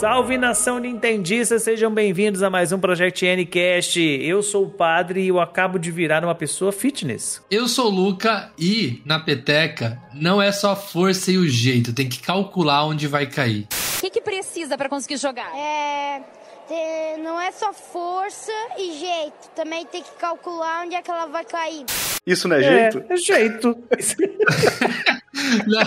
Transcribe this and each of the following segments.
Salve nação nintendista, sejam bem-vindos a mais um Project Ncast. Eu sou o padre e eu acabo de virar uma pessoa fitness. Eu sou o Luca e na peteca não é só força e o jeito, tem que calcular onde vai cair. O que, que precisa para conseguir jogar? É, não é só força e jeito, também tem que calcular onde é que ela vai cair. Isso não é jeito? É, é jeito. Não,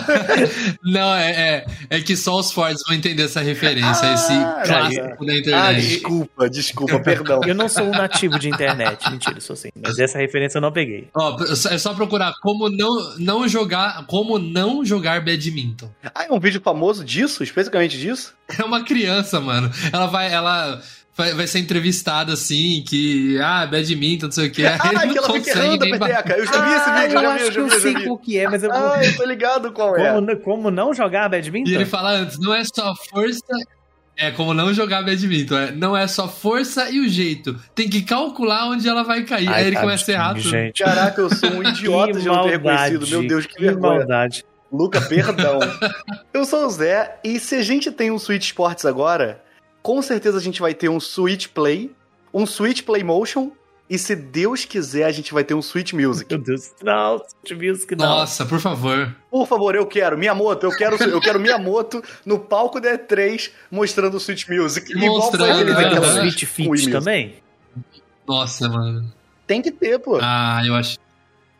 não, é, é, é que só os fortes vão entender essa referência, esse Ah, clássico da Ah, internet. desculpa, desculpa, perdão. Eu não sou um nativo de internet, mentira, eu sou sim. Mas essa referência eu não peguei. Ó, é só procurar como não, não jogar, como não jogar badminton. Ah, é um vídeo famoso disso? Especificamente disso? É uma criança, mano. Ela vai, ela vai, vai ser entrevistada assim, que ah, badminton, não sei o que. Ah, que ela fica errando a peteca. Eu já vi esse vídeo, eu já vi, acho eu já eu vi, eu sei vi. qual que é, mas eu Ah, eu tô ligado qual é. como, como não jogar badminton? E ele fala antes, não é só força. É como não jogar badminton. É, não é só força e o jeito. Tem que calcular onde ela vai cair. Ai, Aí ele começa tadinho, errado. Gente. Caraca, eu sou um idiota de não ter reconhecido. Meu Deus, que Que vergonha. maldade. Luca, perdão. eu sou o Zé, e se a gente tem um Switch Sports agora, com certeza a gente vai ter um Switch Play, um Switch Play Motion, e se Deus quiser, a gente vai ter um Switch Music. Meu Deus. Não, Switch Music não. Nossa, por favor. Por favor, eu quero Miyamoto, eu quero, eu quero Miyamoto no palco da E3 mostrando o Switch Music. Igual foi Mostrando, aquele né? Vai ter daquela um. Switch Fit também? Nossa, mano. Tem que ter, pô. Ah, eu acho.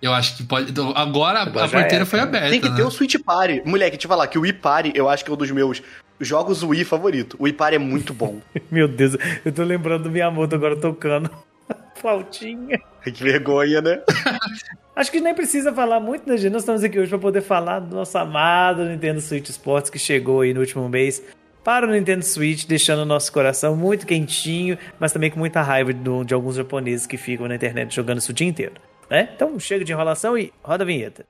Eu acho que pode. Agora, Agora a porteira era, foi aberta. Tem que ter né? o Switch Party. Moleque, te falar que o Wii Party, eu acho que é um dos meus jogos Wii favorito. O Wii Party é muito bom. Meu Deus, eu tô lembrando do Miyamoto agora tocando flautinha. que vergonha, né? Acho que nem precisa falar muito, né, gente? Nós estamos aqui hoje para poder falar do nosso amado Nintendo Switch Sports que chegou aí no último mês para o Nintendo Switch, deixando o nosso coração muito quentinho, mas também com muita raiva do- de alguns japoneses que ficam na internet jogando isso o dia inteiro. Né? Então chega de enrolação e roda a vinheta.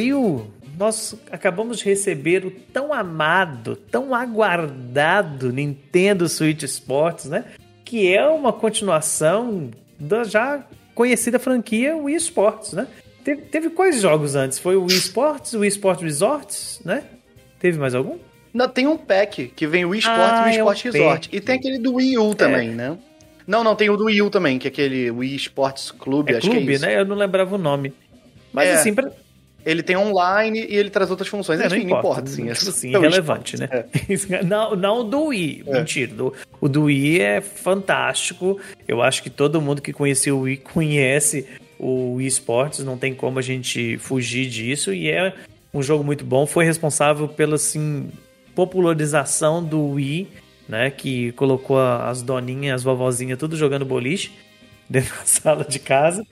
Abril, nós acabamos de receber o tão amado, tão aguardado Nintendo Switch Sports, né? Que é uma continuação da já conhecida franquia Wii Sports, né? Teve, teve quais jogos antes? Foi o Wii Sports, o Wii Sports Resorts, né? Teve mais algum? Não, tem um pack que vem o Wii Sports Ah, e o Wii é um Sports Resort. pack. E tem aquele do Wii U também, né? Não, não, tem o do Wii U também, que é aquele Wii Sports Clube, É acho clube, que é isso. né? Eu não lembrava o nome. Mas É. assim, pra, Ele tem online e ele traz outras funções. É, Enfim, não importa, sim. Tipo assim, é o Wii irrelevante, né? Não, não o do Wii. É. Mentira. Do, o do Wii é fantástico. Eu acho que todo mundo que conhecia o Wii conhece o Wii Sports. Não tem como a gente fugir disso. E é um jogo muito bom. Foi responsável pela, assim, popularização do Wii, né? Que colocou as doninhas, as vovozinhas, tudo jogando boliche dentro da sala de casa.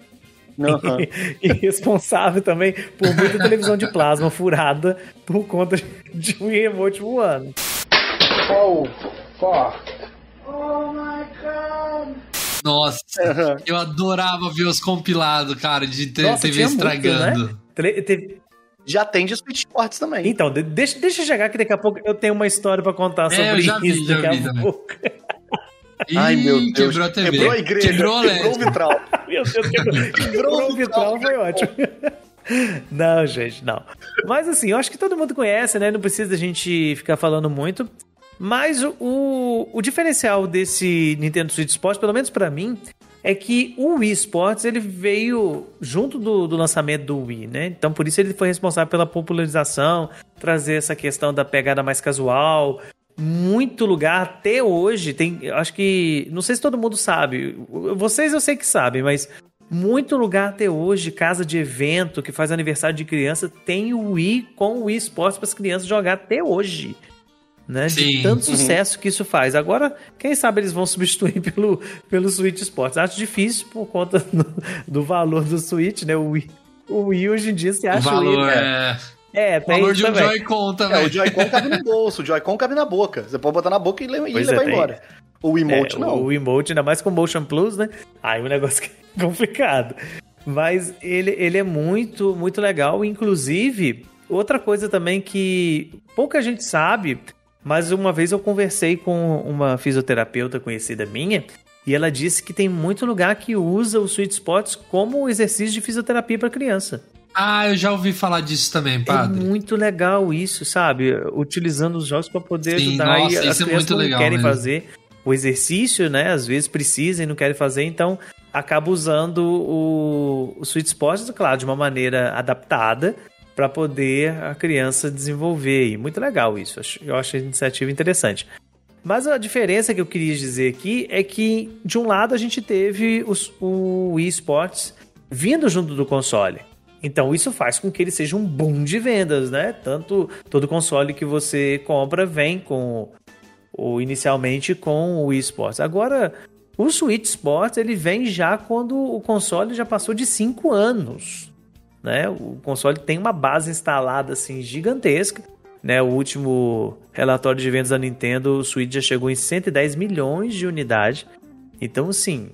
Aham. e responsável também por muita televisão de plasma furada por conta de um remote voando. Nossa, eu adorava ver os compilados, cara, de te- Nossa, TV tinha muito, estragando. né? Tele- teve- Já tem de Switch Sports também. Então, de- deixa, deixa eu chegar que daqui a pouco eu tenho uma história pra contar É, sobre eu já vi, isso já daqui vi a também. pouco. Ai, meu Ih, Deus. Quebrou a TV. Quebrou a igreja. Quebrou. Quebrou o vitral. Meu Deus, quebrou, quebrou o vitral, foi ótimo. Não, gente, não. Mas assim, eu acho que todo mundo conhece, né? Não precisa da gente ficar falando muito. Mas o, o, diferencial desse Nintendo Switch Sports, pelo menos pra mim, é que o Wii Sports ele veio junto do, do lançamento do Wii, né? Então por isso ele foi responsável pela popularização, trazer essa questão da pegada mais casual. Muito lugar até hoje tem, acho que, não sei se todo mundo sabe, vocês eu sei que sabem, mas muito lugar até hoje, casa de evento que faz aniversário de criança, tem o Wii com o Wii Sports para as crianças jogar até hoje. né? De tanto Uhum. sucesso que isso faz. Agora, quem sabe eles vão substituir pelo, pelo Switch Sports. Acho difícil por conta do, do valor do Switch, né? O Wii, o Wii hoje em dia se O acha o valor Wii. é. É, O tem valor isso de um também. Joy-Con É, também. o Joy-Con cabe no bolso, o Joy-Con cabe na boca. Você pode botar na boca e, le- e é, levar tem. embora. O emote É, não. O emote, ainda mais com Motion Plus, né? Aí o negócio é complicado. Mas ele, ele é muito, muito legal. Inclusive, outra coisa também que pouca gente sabe, mas uma vez eu conversei com uma fisioterapeuta conhecida minha e ela disse que tem muito lugar que usa o Sweet Spots como exercício de fisioterapia para criança. Ah, eu já ouvi falar disso também, padre. É muito legal isso, sabe? Utilizando os jogos para poder Sim, ajudar. nossa, e as é crianças muito não legal querem mesmo. fazer o exercício, né? Às vezes precisam e não querem fazer, então acaba usando o, o Sweet Spot, claro, de uma maneira adaptada para poder a criança desenvolver. E muito legal isso. Eu acho a iniciativa interessante. Mas a diferença que eu queria dizer aqui é que, de um lado, a gente teve os, o Wii Sports vindo junto do console. Então isso faz com que ele seja um boom de vendas, né? Tanto todo console que você compra vem com ou inicialmente com o Wii Sports. Agora, o Switch Sports ele vem já quando o console já passou de 5 anos, né? O console tem uma base instalada assim gigantesca, né? O último relatório de vendas da Nintendo, o Switch já chegou em 110 milhões de unidades. Então, assim,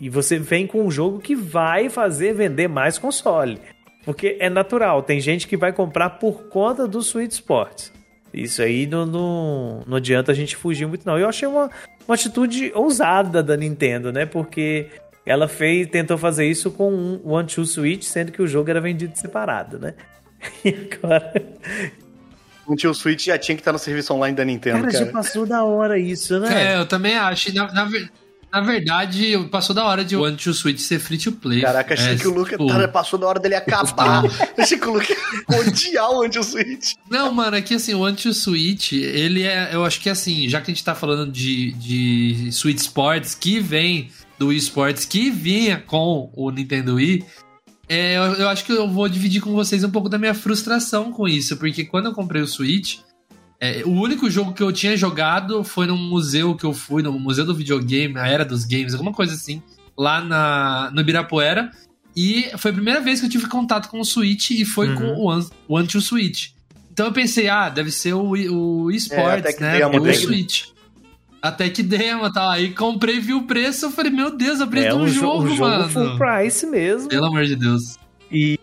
e você vem com um jogo que vai fazer vender mais console. Porque é natural, tem gente que vai comprar por conta do Switch Sports. Isso aí não, não, não adianta a gente fugir muito, não. Eu achei uma, uma atitude ousada da Nintendo, né? Porque ela fez, tentou fazer isso com um One Two Switch, sendo que o jogo era vendido separado, né? E agora. Um tio Switch já tinha que estar no serviço online da Nintendo, Cara, cara. já passou da hora isso, né? É, eu também acho. Na, na, na verdade, passou da hora de One to Switch ser free to play. Caraca, achei É, que o Luca tipo, tá- passou da hora dele acabar. achei que o Luca ia odiar o anti-Switch. Não, mano, é que assim, o Anti-Switch, ele é. Eu acho que assim, já que a gente tá falando de, de Switch Sports, que vem do Wii Sports, que vinha com o Nintendo Wii, é, eu, eu acho que eu vou dividir com vocês um pouco da minha frustração com isso, porque quando eu comprei o Switch, é, o único jogo que eu tinha jogado foi num museu que eu fui, no Museu do Videogame, a Era dos Games, alguma coisa assim, lá na, no Ibirapuera. E foi a primeira vez que eu tive contato com o Switch e foi Uhum. com o One, o One to Switch. Então eu pensei, ah, deve ser o, o É, eSports, que né? demo O. Switch. Até que demo e tal. Aí comprei, vi o preço, eu falei, meu Deus, preço É um, jo- jogo, um jogo mano. full price mesmo. Pelo amor de Deus. E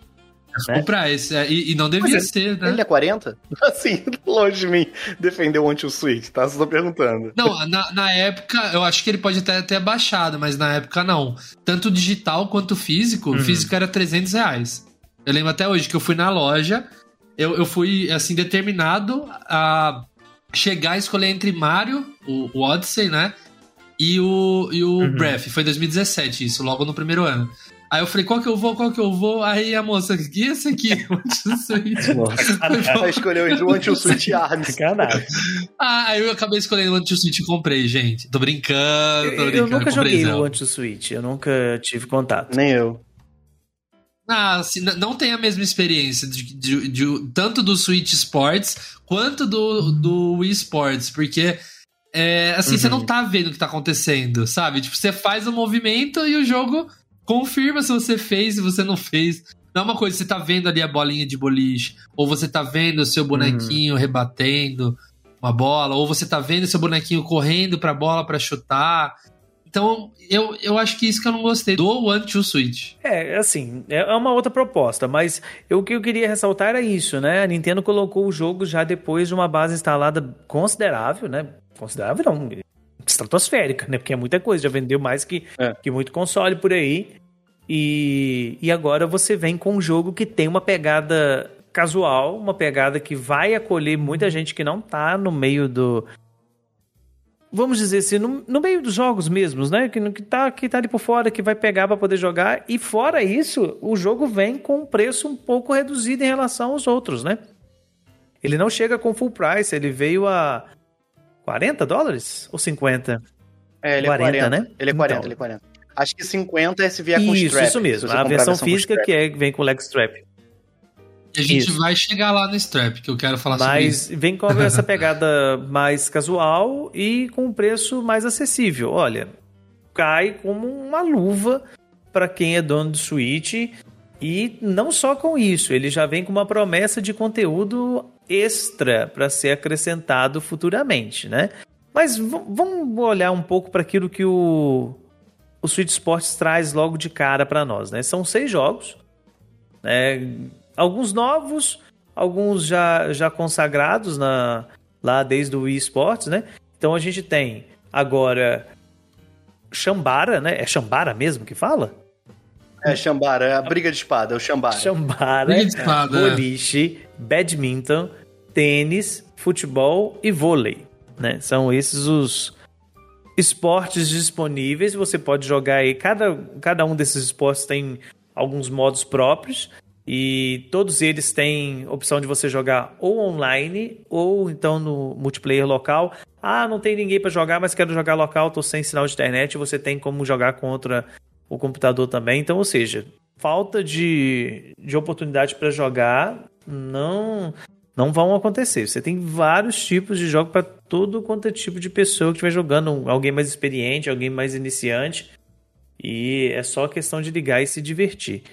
né? Full price. é, e, e não devia Mas ser, né? Ele é 40? Assim, longe de mim defender o anti-Switch, tá? Só perguntando. Não, na, na época, eu acho que ele pode até ter baixado, mas na época não. Tanto digital quanto físico, Uhum. o físico era 300 reais. Eu lembro até hoje que eu fui na loja, eu, eu fui, assim, determinado a chegar e escolher entre Mario, o, o Odyssey, né? E o, e o Uhum. Breath. Foi 2017, isso, logo no primeiro ano. Aí eu falei, qual que eu vou, qual que eu vou? Aí a moça, que esse aqui? O Switch. Ela escolheu entre o anti-Switch e Arms. Ah, aí eu acabei escolhendo o Anti-Switch e comprei, gente. Tô brincando, tô Eu, brincando. eu nunca comprei joguei Zelda. o Anti-Switch, eu nunca tive contato. Nem eu. Ah, assim, não tem a mesma experiência de, de- de- tanto do Switch Sports quanto do, do Wii Sports, porque é, assim, você Uhum. não tá vendo o que tá acontecendo, sabe? Tipo, você faz o movimento e o jogo confirma se você fez, se você não fez. Não é uma coisa, você tá vendo ali a bolinha de boliche, ou você tá vendo o seu bonequinho rebatendo uma bola, ou você tá vendo o seu bonequinho correndo pra bola pra chutar. Então, eu, eu acho que isso que eu não gostei do One to Switch. É, assim, é uma outra proposta, mas eu- o que eu queria ressaltar era isso, né? A Nintendo colocou o jogo já depois de uma base instalada considerável, né? Considerável não, estratosférica, né? Porque é muita coisa, já vendeu mais que, É. que muito console por aí. E, e agora você vem com um jogo que tem uma pegada casual, uma pegada que vai acolher muita gente que não tá no meio do. Vamos dizer assim, no, no meio dos jogos mesmos, né? Que, que, tá, que tá ali por fora, que vai pegar para poder jogar. E fora isso, o jogo vem com um preço um pouco reduzido em relação aos outros, né? Ele não chega com full price, ele veio a 40 dólares? Ou 50? É, ele 40, é 40, né? Ele é 40, Então. ele é 40. Acho que 50 é se vier com isso, strap. isso mesmo. se você A versão física que é, vem com leg strap. E a gente Isso. vai chegar lá no Strap, que eu quero falar sobre Mas isso. vem com essa pegada mais casual e com um preço mais acessível. Olha, cai como uma luva para quem é dono do Switch. E não só com isso, ele já vem com uma promessa de conteúdo extra para ser acrescentado futuramente, né? Mas vamos olhar um pouco para aquilo que o, o Switch Sports traz logo de cara para nós, né? São seis jogos, né? Alguns novos, alguns já, já consagrados na, lá desde o Wii Sports, né? Então a gente tem agora Shambara, né? É Shambara mesmo que fala? É, Xambara, é a briga de espada, é o Xambara. Shambara, Briga de espada, é. boliche, badminton, tênis, futebol e vôlei, né? São esses os esportes disponíveis. Você pode jogar aí, cada, cada um desses esportes tem alguns modos próprios e todos eles têm opção de você jogar ou online ou então no multiplayer local. Ah, não tem ninguém para jogar, mas quero jogar local, tô sem sinal de internet. Você tem como jogar contra o computador também. Então, ou seja, falta de, de oportunidade para jogar não não vão acontecer. Você tem vários tipos de jogo para todo quanto é tipo de pessoa que estiver jogando, alguém mais experiente, alguém mais iniciante. E é só questão de ligar e se divertir.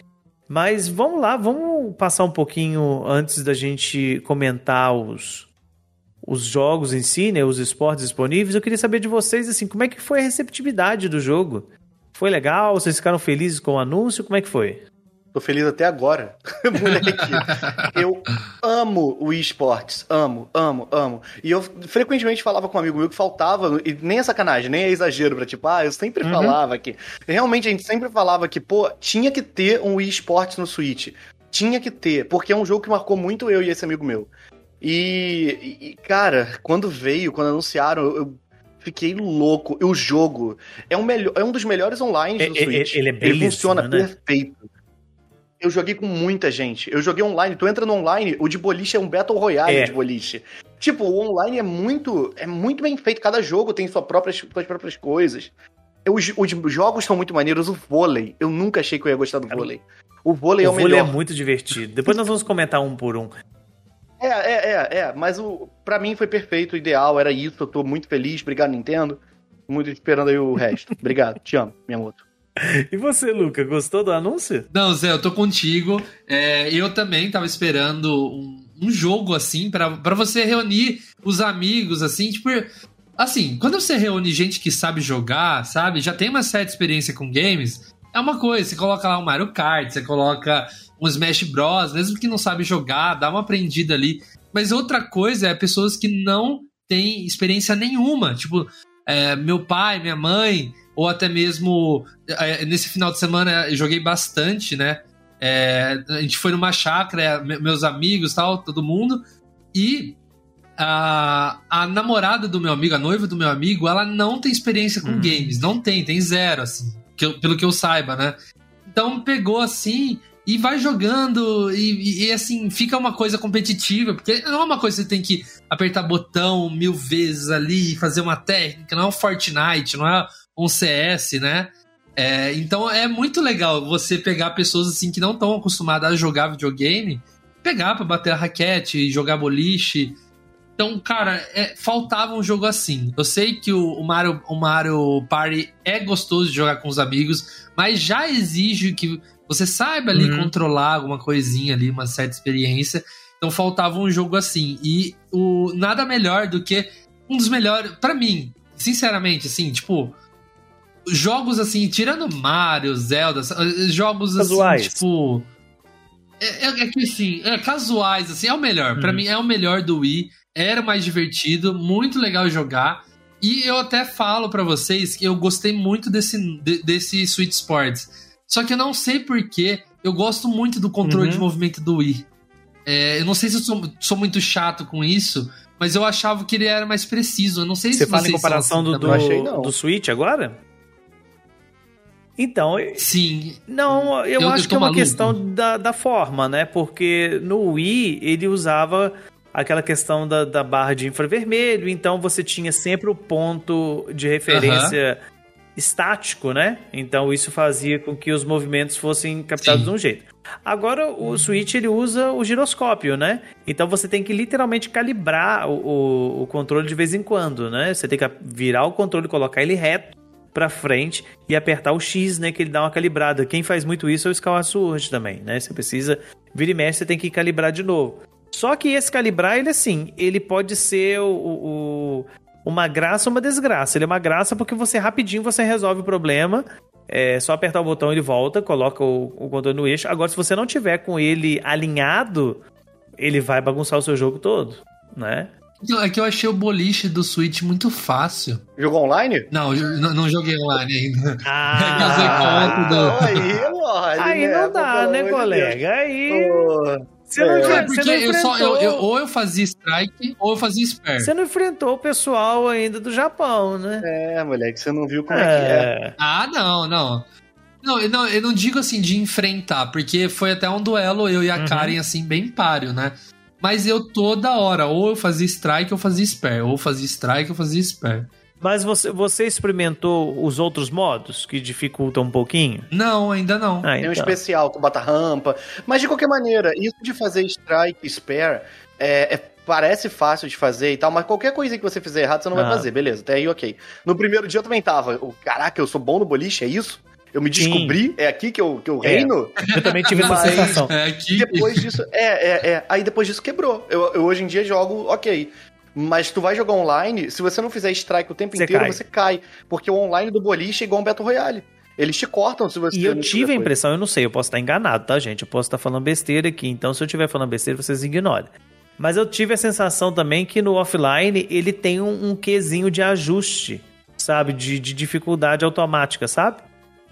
Mas vamos lá, vamos passar um pouquinho antes da gente comentar os, os jogos em si, né, os esportes disponíveis. Eu queria saber de vocês assim, como é que foi a receptividade do jogo? Foi legal? Vocês ficaram felizes com o anúncio? Como é que foi? Tô feliz até agora. Moleque, eu amo o esportes. Amo, amo, amo. E eu frequentemente falava com um amigo meu que faltava, e nem é sacanagem, nem é exagero pra tipo, ah, eu sempre Uhum. falava que. Realmente a gente sempre falava que, pô, tinha que ter um esportes no Switch. Tinha que ter, porque é um jogo que marcou muito eu e esse amigo meu. E, e, cara, quando veio, quando anunciaram, eu, eu fiquei louco. E o jogo é um, melhor, é um dos melhores online do É- é- Switch. ele é Ele belíssimo, funciona né? perfeito. Eu joguei com muita gente. Eu joguei online. Tu entra no online, o de boliche é um Battle Royale É. de boliche. Tipo, o online é muito, é muito bem feito. Cada jogo tem sua própria, suas próprias coisas. Os, os jogos são muito maneiros. O vôlei, eu nunca achei que eu ia gostar do vôlei. O vôlei é o o vôlei melhor. é muito divertido. Depois nós vamos comentar um por um. É, é, é, é. Mas o, pra mim foi perfeito, o ideal, era isso. Eu tô muito feliz. Obrigado, Nintendo. Muito esperando aí o resto. Obrigado. Te amo, minha moto. E você, Luca, gostou do anúncio? Não, Zé, eu tô contigo. É, eu também tava esperando um, um jogo assim pra pra você reunir os amigos, assim, tipo. Assim, quando você reúne gente que sabe jogar, sabe, já tem uma certa experiência com games, é uma coisa. Você coloca lá um Mario Kart, você coloca um Smash Bros, mesmo que não sabe jogar, dá uma aprendida ali. Mas outra coisa é pessoas que não têm experiência nenhuma. Tipo, é, meu pai, minha mãe, ou até mesmo é, nesse final de semana eu joguei bastante, né? É, a gente foi numa chácara, me- meus amigos, tal, todo mundo, e a, a namorada do meu amigo, a noiva do meu amigo, ela não tem experiência com Hum. games, não tem, tem zero, assim, que eu- pelo que eu saiba, né? Então pegou assim e vai jogando e, e- e, assim fica uma coisa competitiva, porque não é uma coisa que você tem que apertar botão mil vezes ali, fazer uma técnica, não é um Fortnite, não é um CS, né? É, então é muito legal você pegar pessoas assim que não estão acostumadas a jogar videogame, pegar pra bater a raquete, jogar boliche. Então, cara, é, faltava um jogo assim. Eu sei que o, o Mario, o Mario Party é gostoso de jogar com os amigos, mas já exige que você saiba ali Uhum. controlar alguma coisinha ali, uma certa experiência. Então faltava um jogo assim. E o nada melhor do que um dos melhores, Pra mim, sinceramente, assim, tipo, jogos assim, tirando Mario, Zelda, jogos Casuais. assim, tipo. É, é, é que assim, é, casuais, assim, é o melhor. Pra Uhum. mim é o melhor do Wii. Era mais divertido, muito legal jogar. E eu até falo pra vocês que eu gostei muito desse, de- desse Switch Sports. Só que eu não sei porquê, eu gosto muito do controle Uhum. de movimento do Wii. É, eu não sei se eu sou, sou muito chato com isso, mas eu achava que ele era mais preciso. Eu não sei Você se fala em comparação assim do. Não achei, do, do Switch agora? Então, Sim, Não, eu, Eu- eu acho tô que é uma maluco. questão da, da forma, né? Porque no Wii ele usava aquela questão da, da barra de infravermelho, então você tinha sempre o ponto de referência estático, né? Então isso fazia com que os movimentos fossem captados Sim. de um jeito. Agora o Switch ele usa o giroscópio, né? Então você tem que literalmente calibrar o, o, o controle de vez em quando, né? Você tem que virar o controle, colocar ele reto pra frente e apertar o X, né? Que ele dá uma calibrada. Quem faz muito isso é o Skyward Sword também, né? Você precisa vira e mexe, você tem que calibrar de novo. Só que esse calibrar, ele assim, ele pode ser o, o- uma graça ou uma desgraça. Ele é uma graça porque você rapidinho você resolve o problema. É só apertar o botão, ele volta, coloca o, o controle no eixo. Agora, se você não tiver com ele alinhado, ele vai bagunçar o seu jogo todo, né? É que eu achei o boliche do Switch muito fácil. Jogou online? Não, eu não, não joguei online ainda. Ah, do- Não, aí, lógico. aí não dá, né, colega? Aí você não, É. É, você porque não eu só, eu, eu- ou eu fazia strike ou eu fazia spare. Você não enfrentou o pessoal ainda do Japão, né? É, moleque, você não viu como é, que é. É. Ah, não, não. Não eu, não, eu não digo assim de enfrentar, porque foi até um duelo eu e a Uhum. Karen, assim, bem páreo, né? Mas eu toda hora, ou eu fazia strike ou eu fazia spare, ou eu fazia strike ou eu fazia spare. Mas você, você experimentou os outros modos que dificultam um pouquinho? Não, ainda não. Ah, Tem um então. especial com bota rampa. Mas de qualquer maneira, isso de fazer strike spare é, é- parece fácil de fazer e tal, mas qualquer coisa que você fizer errado, você não Ah. vai fazer, beleza. Até aí, ok. No primeiro dia eu também tava. o Caraca, eu sou bom no boliche, é isso? Eu me Sim. descobri? É aqui que eu, que eu É. reino? Eu também tive essa sensação. É aqui. Depois disso, é, é, é. Aí depois disso quebrou. Eu, eu hoje em dia jogo, ok. Mas tu vai jogar online, se você não fizer strike o tempo Você inteiro, cai. você cai. Porque o online do boliche é igual um Battle Royale. Eles te cortam se você E eu tive a impressão, eu não sei, eu posso estar enganado, tá, gente? Eu posso estar falando besteira aqui, então se eu estiver falando besteira, vocês ignorem. Mas eu tive a sensação também que no offline ele tem um, um quesinho de ajuste, sabe? De, de dificuldade automática, sabe?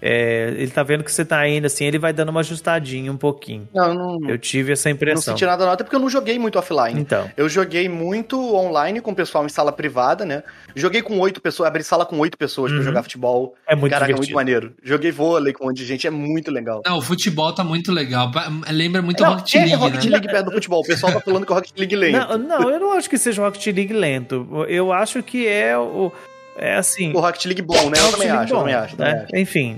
É, ele tá vendo que você tá indo assim, ele vai dando uma ajustadinha um pouquinho. Não, eu não, Eu tive essa eu não impressão. senti nada não, até porque eu não joguei muito offline. Então. Eu joguei muito online com o pessoal em sala privada, né? Joguei com oito pessoas, abri sala com oito pessoas pra Uhum. jogar futebol. É muito Caraca, é divertido. muito maneiro. Joguei vôlei com um monte de gente, é muito legal. Não, o futebol tá muito legal. Lembra muito Não, Rocket é League, Rocket né? League perto do futebol. O pessoal tá falando que é Rocket League lento. Não, não, eu não acho que seja Rocket League lento. Eu acho que é o. É assim. O Rocket League bom, né? Eu também League acho, eu bom, também acho. também né? acho. Enfim.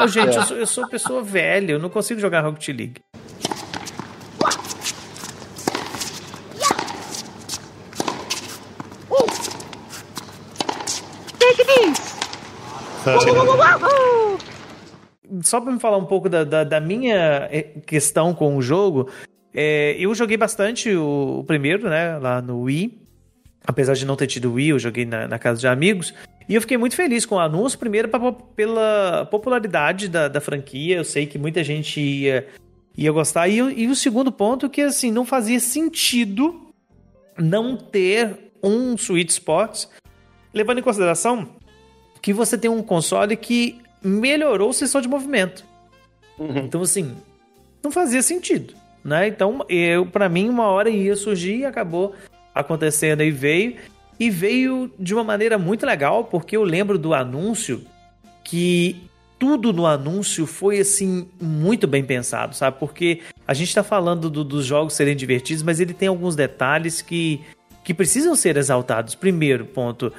Ô, gente, É. eu, sou, eu sou pessoa velha, eu não consigo jogar Rocket League. Só pra me falar um pouco da, da, da minha eh, questão com o jogo, é, eu joguei bastante o, o primeiro, né, lá no Wii. Apesar de não ter tido Wii, eu joguei na, na casa de amigos. E eu fiquei muito feliz com o anúncio, primeiro pra, pela popularidade da, da franquia. Eu sei que muita gente ia, ia gostar. E, o- e o segundo ponto que, assim, não fazia sentido não ter um Switch Sports, levando em consideração que você tem um console que melhorou o sensor de movimento. Uhum. Então, assim, não fazia sentido, né? Então, eu, para mim, uma hora ia surgir e acabou acontecendo e veio. E veio de uma maneira muito legal, porque eu lembro do anúncio que tudo no anúncio foi, assim, muito bem pensado, sabe? Porque a gente tá falando do- dos jogos serem divertidos, mas ele tem alguns detalhes que, que precisam ser exaltados. Primeiro ponto,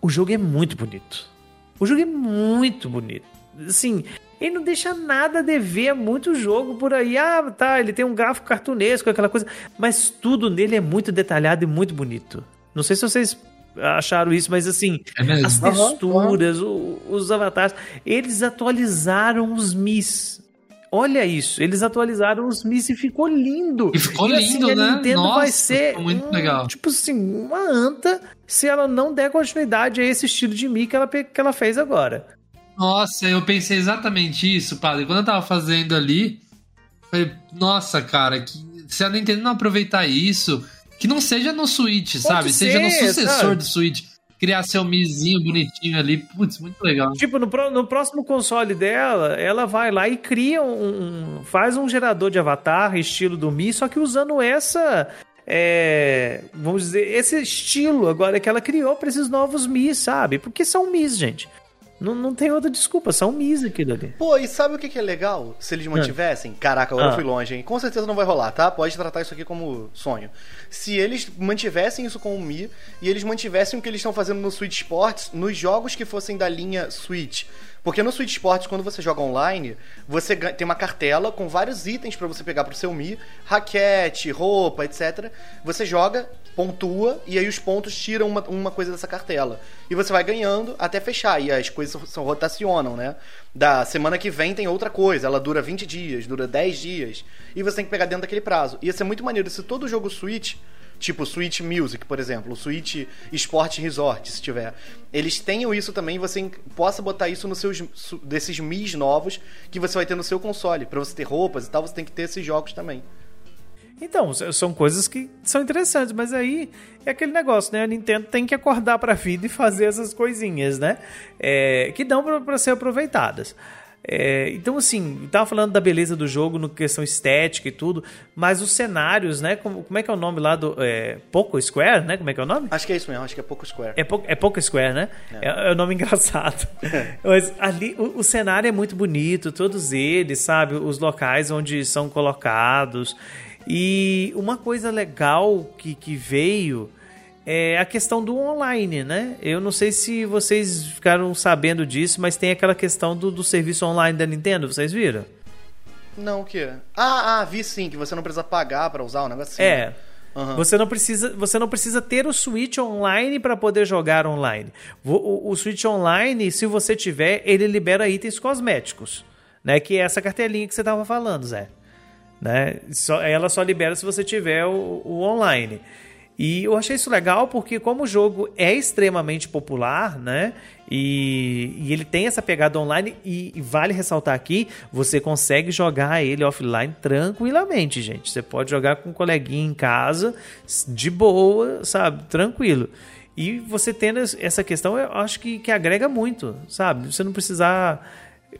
o jogo é muito bonito. O jogo é muito bonito. Assim, ele não deixa nada a dever a muito jogo por aí. Ah, tá, ele tem um gráfico cartunesco, aquela coisa. Mas tudo nele é muito detalhado e muito bonito. Não sei se vocês acharam isso, mas assim, É as texturas, o- os avatares, eles atualizaram os Mis. Olha isso, eles atualizaram os Mis e ficou lindo. E ficou assim, lindo, a né? Nintendo Nossa, vai ser muito um- legal. tipo assim, uma anta se ela não der continuidade a esse estilo de Mi que ela, que ela fez agora. Nossa, eu pensei exatamente isso, padre. Quando eu tava fazendo ali, falei, nossa, cara, que, se a Nintendo não aproveitar isso, que não seja no Switch, sabe? Seja no ser, sucessor sabe? do Switch. Criar seu mizinho bonitinho ali. Putz, muito legal. Tipo, no, no próximo console dela, ela vai lá e cria um, faz um gerador de avatar, estilo do Mi, só que usando essa. é, vamos dizer, esse estilo agora que ela criou para esses novos Mi, sabe? Porque são Mis, gente. Não, não tem outra desculpa, só um mis aquilo ali. Pô, e sabe o que, que é legal? Se eles mantivessem? Caraca, agora Ah. eu fui longe, hein? Com certeza não vai rolar, tá? Pode tratar isso aqui como sonho. Se eles mantivessem isso com o Mi e eles mantivessem o que eles estão fazendo no Switch Sports nos jogos que fossem da linha Switch. Porque no Switch Sports, quando você joga online, você tem uma cartela com vários itens pra você pegar pro seu Mi, raquete, roupa, etc. Você joga, pontua e aí os pontos tiram uma, uma coisa dessa cartela. E você vai ganhando até fechar. E as coisas são, rotacionam, né? Da semana que vem tem outra coisa. Ela dura 20 dias, dura 10 dias. E você tem que pegar dentro daquele prazo. Ia ser muito maneiro se todo jogo Switch tipo Switch Music, por exemplo, Switch Sport Resort, se tiver. Eles tenham isso também, você possa botar isso nos seus desses Mis novos que você vai ter no seu console. Pra você ter roupas e tal, você tem que ter esses jogos também. Então, são coisas que são interessantes, mas aí é aquele negócio, né? A Nintendo tem que acordar pra vida e fazer essas coisinhas, né? É, que dão pra ser aproveitadas. É, então, assim, tava falando da beleza do jogo no questão estética e tudo, mas os cenários, né? Como, como é que é o nome lá do. É, Poco Square, né? Como é que é o nome? Acho que é isso mesmo, acho que é pouco Square. É, po é Poco Square, né? É, é um nome engraçado. Mas ali o, o cenário é muito bonito, todos eles, sabe? Os locais onde são colocados. E uma coisa legal que, que veio é a questão do online, né? Eu não sei se vocês ficaram sabendo disso, mas tem aquela questão do, do serviço online da Nintendo, vocês viram? Não, o quê? Ah, ah, vi sim, que você não precisa pagar pra usar o negócio assim. É. Aham. Você não precisa, você não precisa ter o Switch online para poder jogar online. O, o Switch online, se você tiver, ele libera itens cosméticos, né? Que é essa cartelinha que você estava falando, Zé. Né? Só, ela só libera se você tiver o, o online. E eu achei isso legal porque como o jogo é extremamente popular, né? E, e ele tem essa pegada online e, e vale ressaltar aqui, você consegue jogar ele offline tranquilamente, gente. Você pode jogar com um coleguinha em casa, de boa, sabe? Tranquilo. E você tendo essa questão, eu acho que, que agrega muito, sabe? Você não precisar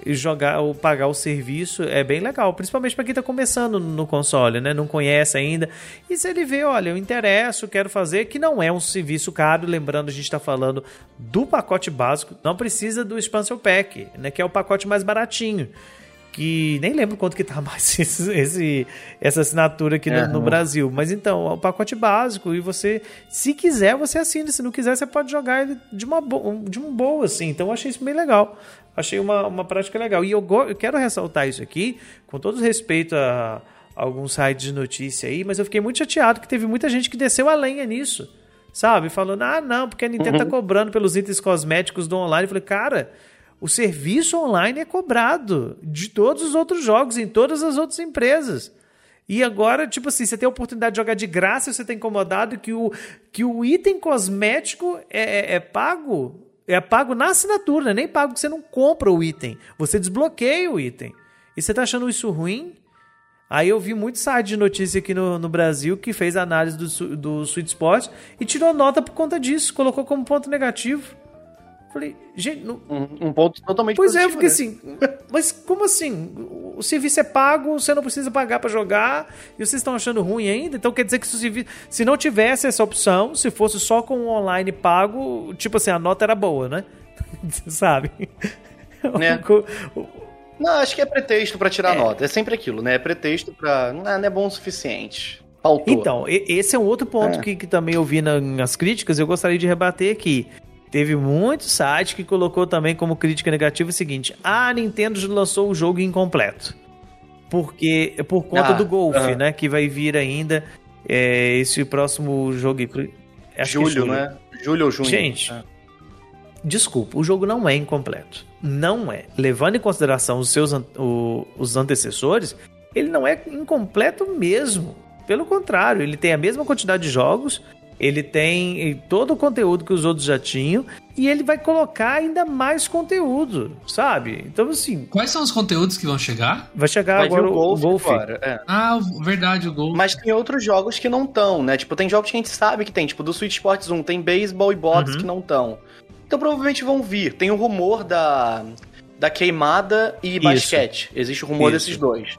jogar ou pagar o serviço é bem legal, principalmente para quem está começando no console, né? Não conhece ainda. E se ele vê, olha, eu interesso, quero fazer, que não é um serviço caro, lembrando, a gente está falando do pacote básico, não precisa do expansion pack, né? Que é o pacote mais baratinho. Que nem lembro quanto que tá mais esse, esse- essa assinatura aqui no- É, no. Brasil. Mas então, é o pacote básico. E você, se quiser, você assina. Se não quiser, você pode jogar ele de uma, bo de um boa, assim. Então, eu achei isso bem legal. Achei uma, uma prática legal. E eu, eu quero ressaltar isso aqui, com todo respeito a, a alguns sites de notícia aí, mas eu fiquei muito chateado que teve muita gente que desceu a lenha nisso. Sabe? Falando, ah, não, porque a Nintendo tá cobrando pelos itens cosméticos do online. Eu falei, cara, o serviço online é cobrado de todos os outros jogos, em todas as outras empresas. E agora, tipo assim, você tem a oportunidade de jogar de graça e você tá incomodado que o, que o item cosmético é, é- é pago. É pago na assinatura, é nem pago que você não compra o item. Você desbloqueia o item. E você tá achando isso ruim? Aí eu vi muito site de notícia aqui no, no Brasil que fez análise do, do Sweet Spot e tirou nota por conta disso, colocou como ponto negativo. Falei, gente, não, Um, um ponto totalmente Pois é, positivo, fiquei né? assim, mas como assim? O serviço é pago, você não precisa pagar pra jogar, e vocês estão achando ruim ainda? Então quer dizer que se, o serviço, se não tivesse essa opção, se fosse só com o online pago, tipo assim, a nota era boa, né? Sabe? Né? Não, acho que é pretexto pra tirar É. nota. É sempre aquilo, né? É pretexto pra. Não, não é bom o suficiente. Então, esse é um outro ponto É. que, que também eu vi na- nas críticas, eu gostaria de rebater aqui. Teve muito site que colocou também como crítica negativa o seguinte: a Nintendo lançou o jogo incompleto. Porque, por conta Ah, do Golf, né? Que vai vir ainda é, esse próximo jogo. Acho que é julho, né? Julho ou junho. Gente, É. Desculpa, o jogo não é incompleto. Não é. Levando em consideração os seus o- os antecessores, ele não é incompleto mesmo. Pelo contrário, ele tem a mesma quantidade de jogos, ele tem todo o conteúdo que os outros já tinham e ele vai colocar ainda mais conteúdo, sabe? Então assim, Quais são os conteúdos que vão chegar? vai chegar Vai agora o o Golf, Golf. agora, é. Ah, verdade, o Gol. Mas tem outros jogos que não estão, né? Tipo, tem jogos que a gente sabe que tem. Tipo, do Switch Sports 1 tem beisebol e boxe Uhum. que não estão. Então provavelmente vão vir. Tem o rumor da, da queimada e basquete. Existe o rumor Isso. desses dois.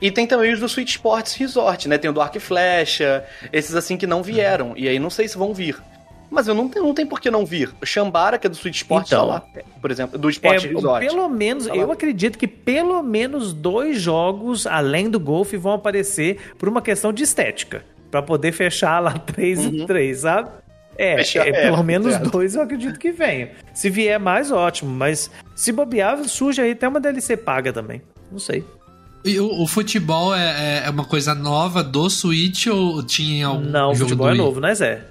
E tem também os do Switch Sports Resort, né? Tem o do Arc e Flecha, esses assim que não vieram. E aí não sei se vão vir. Mas eu não tenho, não tem por que não vir. O Shambara, que é do Switch Sport, Então, tá lá. Por exemplo, do Sport É, Resort. pelo menos, Tá eu acredito que pelo menos dois jogos além do Golf vão aparecer por uma questão de estética. Pra poder fechar lá 3 e 3, sabe? É, Fechar- é, é, pelo menos certo. dois eu acredito que venham. Se vier mais, ótimo. Mas se bobear, surge aí até uma DLC paga também. Não sei. E o, o futebol é, é- é uma coisa nova do Switch ou tinha algum Não, o jogo futebol do é novo, né, Zé?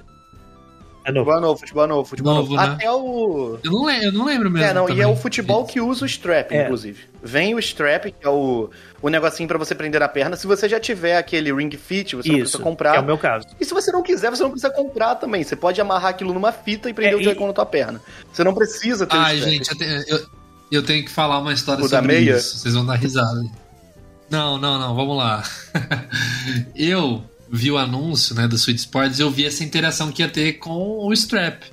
É novo. Futebol novo, futebol novo, futebol Novo, novo. né? Até o. Eu não, eu não lembro mesmo. É, não, e também. é o futebol que usa o strap, É. inclusive. Vem o strap, que é o, o negocinho pra você prender na perna. Se você já tiver aquele ring fit, você não Isso, precisa comprar. é o meu caso. E se você não quiser, você não precisa comprar também. Você pode amarrar aquilo numa fita e prender É, o e- Joy-Con na tua perna. Você não precisa ter o Ai, strap. gente, eu, te- eu- eu tenho que falar uma história O da sobre meia? isso. Vocês vão dar risada. Não, não, não, vamos lá. eu vi o anúncio né, do Sweet Sports e eu vi essa interação que ia ter com o strap.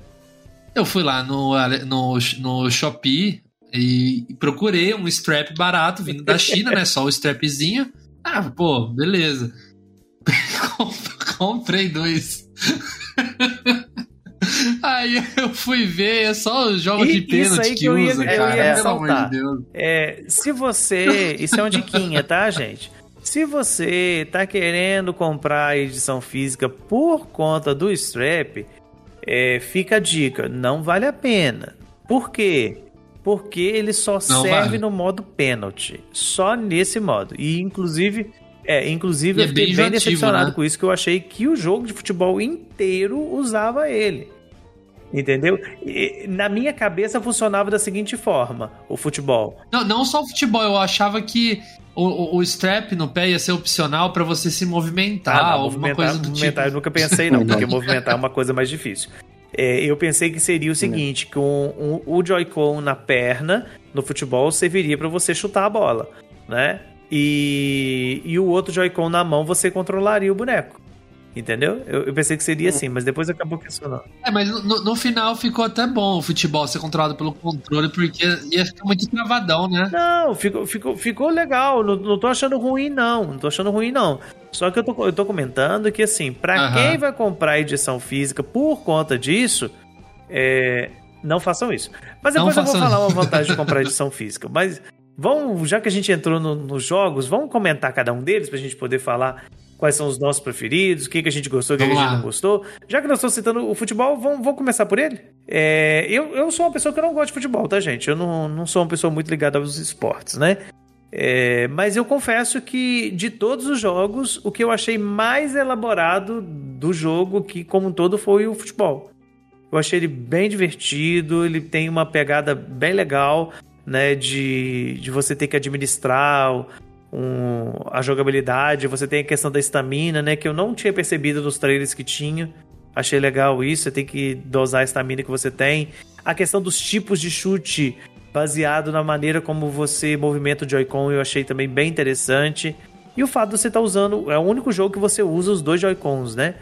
Eu fui lá no, no, no Shopee e procurei um strap barato vindo da China, né? Só o strapzinho. Ah, pô, beleza. Comprei dois. Aí eu fui ver, é só os jogos E de pênalti que, que eu ia- usa, eu cara. ia Pelo amor de Deus. É, se você. Isso é uma diquinha, tá, gente? Se você tá querendo comprar a edição física por conta do strap, é, fica a dica, não vale a pena. Por quê? Porque ele só Não serve vale. no modo pênalti. Só nesse modo. E inclusive. É, inclusive E eu é fiquei bem bem, enjoativo, decepcionado né? com isso, que eu achei que o jogo de futebol inteiro usava ele. Entendeu? E, na minha cabeça funcionava da seguinte forma: o futebol. Não, não só o futebol, eu achava que o, o, o strap no pé ia ser opcional pra você se movimentar, Ah, não, alguma movimentar, coisa do movimentar tipo. eu nunca pensei, não, porque movimentar é uma coisa mais difícil. É, eu pensei que seria o seguinte: que um- um- o Joy-Con na perna, no futebol, serviria para você chutar a bola, né? E, e o outro Joy-Con na mão você controlaria o boneco. Entendeu? Eu, eu pensei que seria assim, mas depois acabou que isso não. É, mas no, no final ficou até bom o futebol ser controlado pelo controle, porque ia ficar muito travadão, né? Não, ficou, ficou, ficou legal. Não, não tô achando ruim, não. Não tô achando ruim, não. Só que eu tô, eu tô comentando que, assim, pra Aham. quem vai comprar a edição física por conta disso, é, não façam isso. Mas depois eu vou falar isso. uma vantagem de comprar a edição física. Mas vamos, já que a gente entrou no- nos jogos, vamos comentar cada um deles pra gente poder falar quais são os nossos preferidos, o que, que a gente gostou, o que, que a gente não gostou. Já que nós estamos citando o futebol, vamos, vamos começar por ele? É, eu, eu sou uma pessoa que não gosta de futebol, tá, gente? Eu não, não sou uma pessoa muito ligada aos esportes, né? É, mas eu confesso que de todos os jogos, o que eu achei mais elaborado do jogo, que como um todo, foi o futebol. Eu achei ele bem divertido, ele tem uma pegada bem legal, né? De, de você ter que administrar um- a jogabilidade, você tem a questão da estamina, né? Que eu não tinha percebido nos trailers que tinha. Achei legal isso, você tem que dosar a estamina que você tem. A questão dos tipos de chute baseado na maneira como você movimenta o Joy-Con, eu achei também bem interessante. E o fato de você estar usando, é o único jogo que você usa os dois Joy-Cons, né?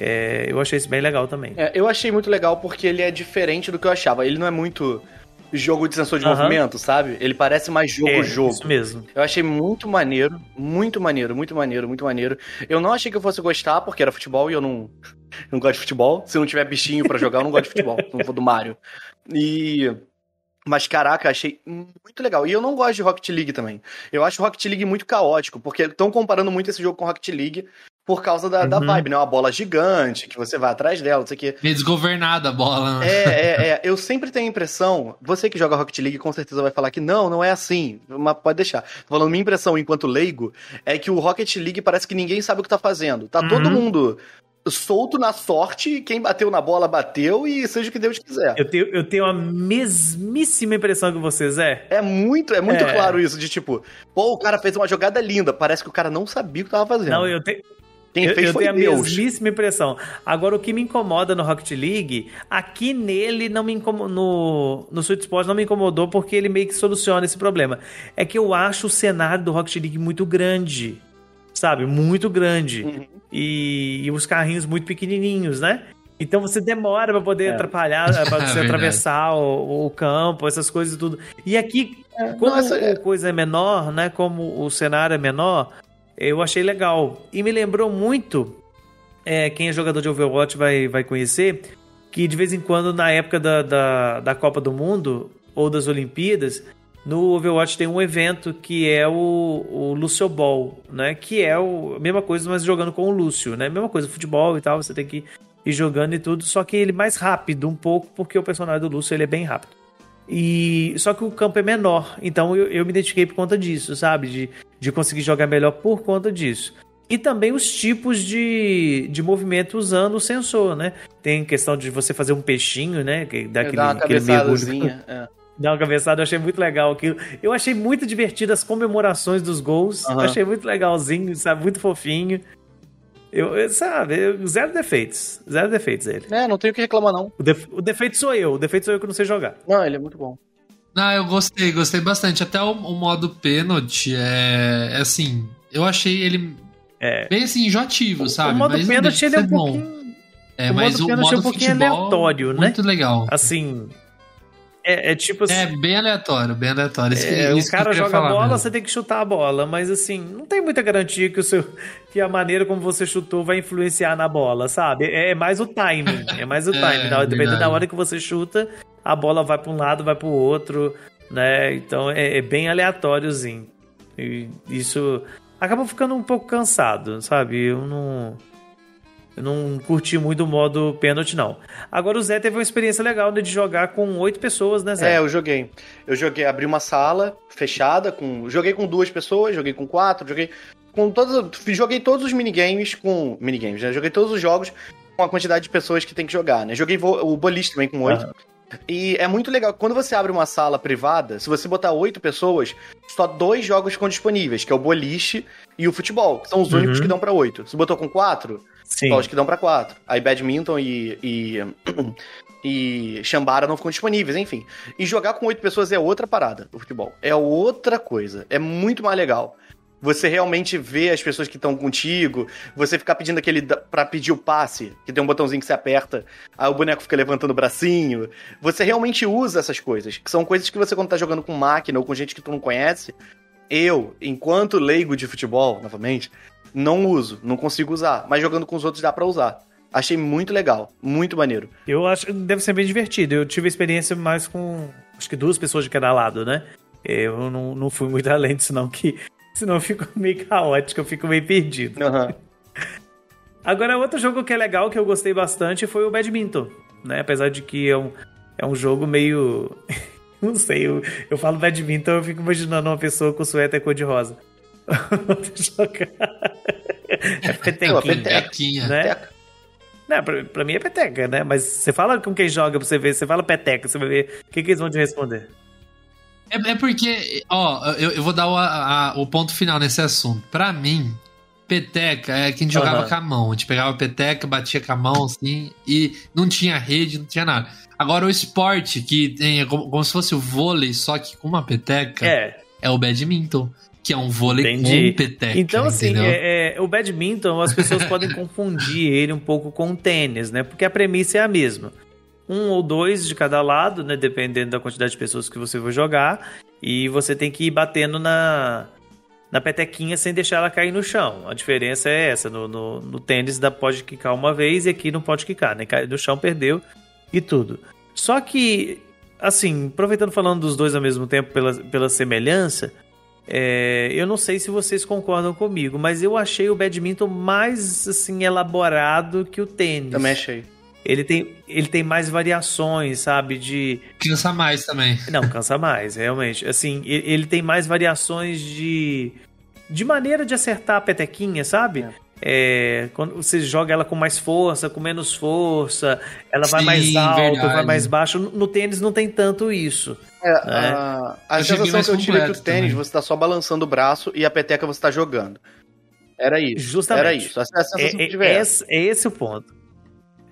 É, eu achei isso bem legal também. É, eu achei muito legal porque ele é diferente do que eu achava. Ele não é muito jogo de sensor de movimento, sabe? Ele parece mais É, jogo-jogo. isso mesmo. Eu achei muito maneiro, muito maneiro, muito maneiro, muito maneiro. Eu não achei que eu fosse gostar, porque era futebol e eu não, não gosto de futebol. Se não tiver bichinho pra jogar, eu não gosto de futebol. Não for do Mario. E. Mas caraca, achei muito legal. E eu não gosto de Rocket League também. Eu acho Rocket League muito caótico, porque estão comparando muito esse jogo com Rocket League por causa da, da Uhum. vibe, né? Uma bola gigante, que você vai atrás dela, não sei o quê. Meio desgovernada a bola, né? É, é, é. Eu sempre tenho a impressão. Você que joga Rocket League com certeza vai falar que não, não é assim. Mas pode deixar. Tô falando, minha impressão enquanto leigo é que o Rocket League parece que ninguém sabe o que tá fazendo. Tá todo Uhum. mundo solto na sorte, quem bateu na bola bateu e seja o que Deus quiser. Eu tenho, eu tenho a mesmíssima impressão que você, Zé. É muito, é muito É. claro isso, de tipo, pô, o cara fez uma jogada linda, parece que o cara não sabia o que tava fazendo. Não, eu tenho. Quem eu, fez eu foi tenho a Deus. mesmíssima impressão. Agora, o que me incomoda no Rocket League, aqui nele não me incomodou. No, no Sweet Sport não me incomodou porque ele meio que soluciona esse problema. É que eu acho o cenário do Rocket League muito grande. Sabe? Muito grande. Uhum. E, e os carrinhos muito pequenininhos, né? Então você demora pra poder É. atrapalhar, pra você Verdade. atravessar o, o campo, essas coisas e tudo. E aqui, como não, essa é- a coisa é menor, né? Como o cenário é menor, eu achei legal. E me lembrou muito, é, quem é jogador de Overwatch vai, vai conhecer, que de vez em quando, na época da, da, da Copa do Mundo ou das Olimpíadas, no Overwatch tem um evento que é o, o Lucio Ball, né? Que é o, a mesma coisa, mas jogando com o Lúcio, né? Mesma coisa, futebol e tal, você tem que ir jogando e tudo, só que ele mais rápido um pouco, porque o personagem do Lúcio ele é bem rápido. E só que o campo é menor, então eu, eu me identifiquei por conta disso, sabe? De, de conseguir jogar melhor por conta disso. E também os tipos de, de movimento usando o sensor, né? Tem questão de você fazer um peixinho, né? Que dá aquele, aquele mergulho. É dar uma cabeçada, eu achei muito legal aquilo. Eu achei muito divertido as comemorações dos gols. Uhum. Achei muito legalzinho, sabe? Muito fofinho. Eu, eu sabe, eu, zero defeitos. Zero defeitos ele. É, não tenho o que reclamar, não. O, def, o, defeito sou eu. O defeito sou eu que não sei jogar. Não, ele é muito bom. Não, eu gostei, gostei bastante. Até o, o modo pênalti é, é, assim. Eu achei ele é. bem assim, enjoativo, sabe? O modo mas pênalti ele é um bom. pouquinho. É, o mas modo o modo é um pouquinho aleatório, né? Muito legal. Assim, é, é, tipo assim. É bem aleatório, bem aleatório. Isso é, o cara joga a bola, mesmo. você tem que chutar a bola. Mas assim, não tem muita garantia que, o seu, que a maneira como você chutou vai influenciar na bola, sabe? É, é mais o timing. É mais o é, timing. é, Dependendo da hora que você chuta, a bola vai para um lado, vai para o outro, né? Então é, é bem aleatóriozinho. E isso acaba ficando um pouco cansado, sabe? Eu não. Eu não curti muito o modo pênalti, não. Agora o Zé teve uma experiência legal de jogar com oito pessoas, né, Zé? É, eu joguei. Eu joguei, abri uma sala fechada, com. Joguei com duas pessoas, joguei com quatro, joguei com todos. Joguei todos os minigames com. Minigames, né? Joguei todos os jogos com a quantidade de pessoas que tem que jogar, né? Joguei o boliche também com oito. E é muito legal. Quando você abre uma sala privada, se você botar oito pessoas, só dois jogos ficam disponíveis, que é o boliche e o futebol, que são os uhum. únicos que dão para oito. Se botou com quatro, Sim. Só os que dão para quatro. Aí badminton e, e, e Shambara não ficam disponíveis, enfim. E jogar com oito pessoas é outra parada do futebol. É outra coisa. É muito mais legal. Você realmente vê as pessoas que estão contigo, você ficar pedindo aquele para pedir o passe, que tem um botãozinho que você aperta, aí o boneco fica levantando o bracinho. Você realmente usa essas coisas, que são coisas que você quando tá jogando com máquina ou com gente que tu não conhece, eu, enquanto leigo de futebol, novamente, não uso, não consigo usar, mas jogando com os outros dá para usar. Achei muito legal, muito maneiro. Eu acho que deve ser bem divertido. Eu tive experiência mais com acho que duas pessoas de cada lado, né? Eu não, não fui muito além disso, não, que senão eu fico meio caótico, eu fico meio perdido. Uhum. Agora, outro jogo que é legal, que eu gostei bastante, foi o Badminton, né? Apesar de que é um, é um jogo meio. não sei, eu, eu falo Badminton, eu fico imaginando uma pessoa com suéter cor-de-rosa. é petequinha, petequinha. Né? Não, pra, pra, mim é peteca, né? Mas você fala com quem joga pra você ver, você fala peteca, você vai ver o que, que eles vão te responder. É, é porque, ó, eu, eu vou dar o, a, o ponto final nesse assunto. Pra mim, peteca é quem jogava uhum. com a mão. A gente pegava a peteca, batia com a mão, assim, e não tinha rede, não tinha nada. Agora, o esporte, que tem é como, como se fosse o vôlei, só que com uma peteca, é, é o badminton que é um vôlei Entendi. com peteca. Então, assim, é, é, o badminton, as pessoas podem confundir ele um pouco com o tênis, né? Porque a premissa é a mesma. Um ou dois de cada lado, né? Dependendo da quantidade de pessoas que você for jogar. E você tem que ir batendo na, na petequinha sem deixar ela cair no chão. A diferença é essa. No, no, no tênis dá, pode quicar uma vez e aqui não pode quicar, né? Cai no chão, perdeu e tudo. Só que, assim, aproveitando falando dos dois ao mesmo tempo pela, pela semelhança é, eu não sei se vocês concordam comigo, mas eu achei o badminton mais assim elaborado que o tênis. Também achei. Ele tem, ele tem mais variações, sabe? De. Cansa mais também. Não, cansa mais, realmente. Assim, ele tem mais variações de. De maneira de acertar a petequinha, sabe? É. É, quando você joga ela com mais força, com menos força, ela Sim, vai mais alto, verdade. vai mais baixo. No tênis não tem tanto isso. É, né? a, a eu sensação que eu tive é que o tênis também. você tá só balançando o braço e a peteca você tá jogando. Era isso. Justamente. Era isso. A sensação é, que é, esse, é esse o ponto.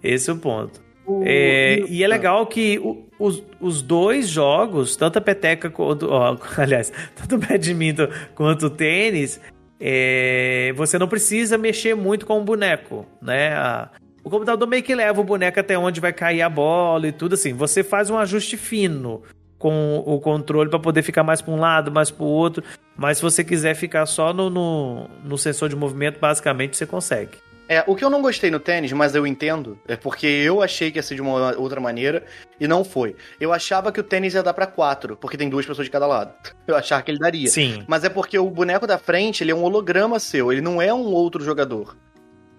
Esse é o ponto. O, é, e é legal que o, os, os dois jogos, tanto a peteca quanto. Ó, aliás, tanto o badminton quanto o tênis, é, você não precisa mexer muito com o boneco, né? A, o computador meio que leva o boneco até onde vai cair a bola e tudo assim. Você faz um ajuste fino com o controle para poder ficar mais para um lado, mais para o outro. Mas se você quiser ficar só no, no, no, sensor de movimento, basicamente você consegue. É, o que eu não gostei no tênis, mas eu entendo, é porque eu achei que ia ser de uma outra maneira e não foi. Eu achava que o tênis ia dar pra quatro, porque tem duas pessoas de cada lado. Eu achava que ele daria. Sim. Mas é porque o boneco da frente, ele é um holograma seu, ele não é um outro jogador.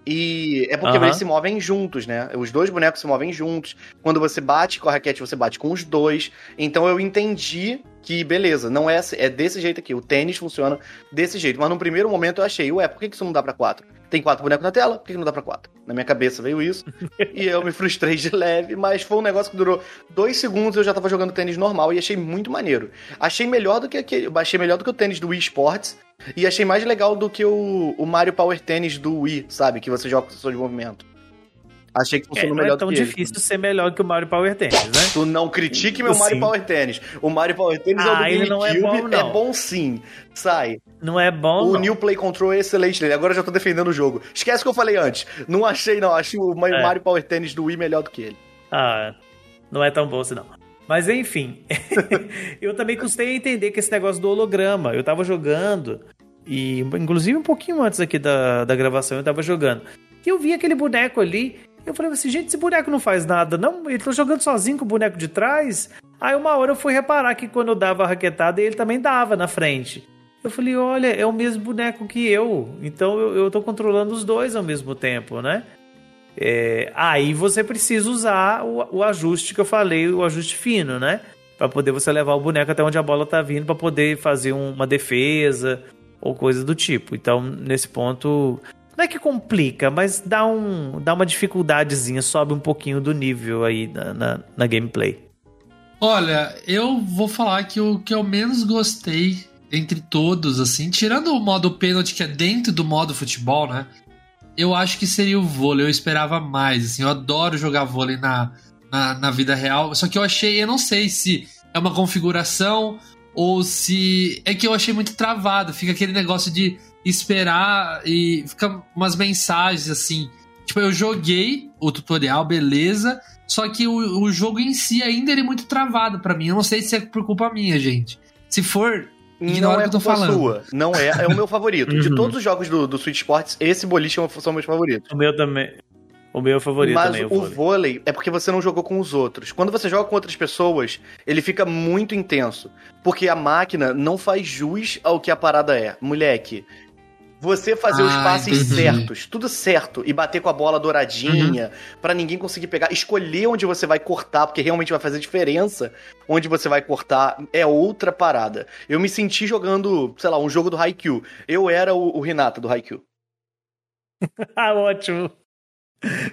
E é porque Aham. eles se movem juntos, né? Os dois bonecos se movem juntos. Quando você bate com a raquete, você bate com os dois. Então eu entendi que, beleza, não é, é desse jeito aqui. O tênis funciona desse jeito. Mas no primeiro momento eu achei, ué, por que que isso não dá pra quatro? Tem quatro bonecos na tela, por que não dá pra quatro? Na minha cabeça veio isso. e eu me frustrei de leve, mas foi um negócio que durou dois segundos eu já tava jogando tênis normal e achei muito maneiro. Achei melhor do que aquele. Achei melhor do que o tênis do Wii Sports. E achei mais legal do que o, o Mario Power Tennis do Wii, sabe? Que você joga com sensor de movimento. Achei que É, funcionou não melhor é tão do que ele. difícil ser melhor que o Mario Power Tennis, né? Tu não critique meu Mario Sim. Power Tennis. O Mario Power Tennis é o Ah, do ele não é bom, não. é bom sim. Sai. Não é bom. o não. New Play Control é excelente nele. Agora eu já tô defendendo o jogo. Esquece o que eu falei antes. Não achei, não. Achei o É. Mario Power Tennis do Wii melhor do que ele. Ah, não é tão bom assim, não. Mas enfim, eu também custei a entender que esse negócio do holograma. Eu tava jogando, e inclusive um pouquinho antes aqui da, da gravação eu tava jogando. E eu vi aquele boneco ali. Eu falei assim, gente, esse boneco não faz nada, não? Ele tá jogando sozinho com o boneco de trás. Aí uma hora eu fui reparar que quando eu dava a raquetada, ele também dava na frente. Eu falei, olha, é o mesmo boneco que eu. Então eu, eu tô controlando os dois ao mesmo tempo, né? É, aí você precisa usar o, o ajuste que eu falei, o ajuste fino, né? Pra poder você levar o boneco até onde a bola tá vindo, pra poder fazer um- uma defesa ou coisa do tipo. Então, nesse ponto, não é que complica, mas dá, um, dá uma dificuldadezinha, sobe um pouquinho do nível aí na, na, na gameplay. Olha, eu vou falar que o que eu menos gostei entre todos, assim, tirando o modo pênalti que é dentro do modo futebol, né? Eu acho que seria o vôlei. Eu esperava mais, assim. Eu adoro jogar vôlei na, na, na vida real. Só que eu achei, eu não sei se é uma configuração ou se. É que eu achei muito travado. Fica aquele negócio de esperar e fica umas mensagens assim. Tipo, eu joguei o tutorial, beleza. Só que o, o jogo em si ainda ele é muito travado pra mim. Eu não sei se é por culpa minha, gente. Se for, não é que eu tô culpa falando. sua. Não é. É o meu favorito. De Uhum. todos os jogos do, do Switch Sports, esse boliche é são meus favoritos. O meu também. O meu favorito Mas também, o o vôlei. vôlei é porque você não jogou com os outros. Quando você joga com outras pessoas, ele fica muito intenso. Porque a máquina não faz jus ao que a parada é. Moleque, você fazer os Ah, passes entendi. certos, tudo certo, e bater com a bola douradinha, Uhum. pra ninguém conseguir pegar, escolher onde você vai cortar, porque realmente vai fazer diferença onde você vai cortar, é outra parada. Eu me senti jogando, sei lá, um jogo do Haikyuu. Eu era o, o Hinata do Haikyuu. Ah, ótimo.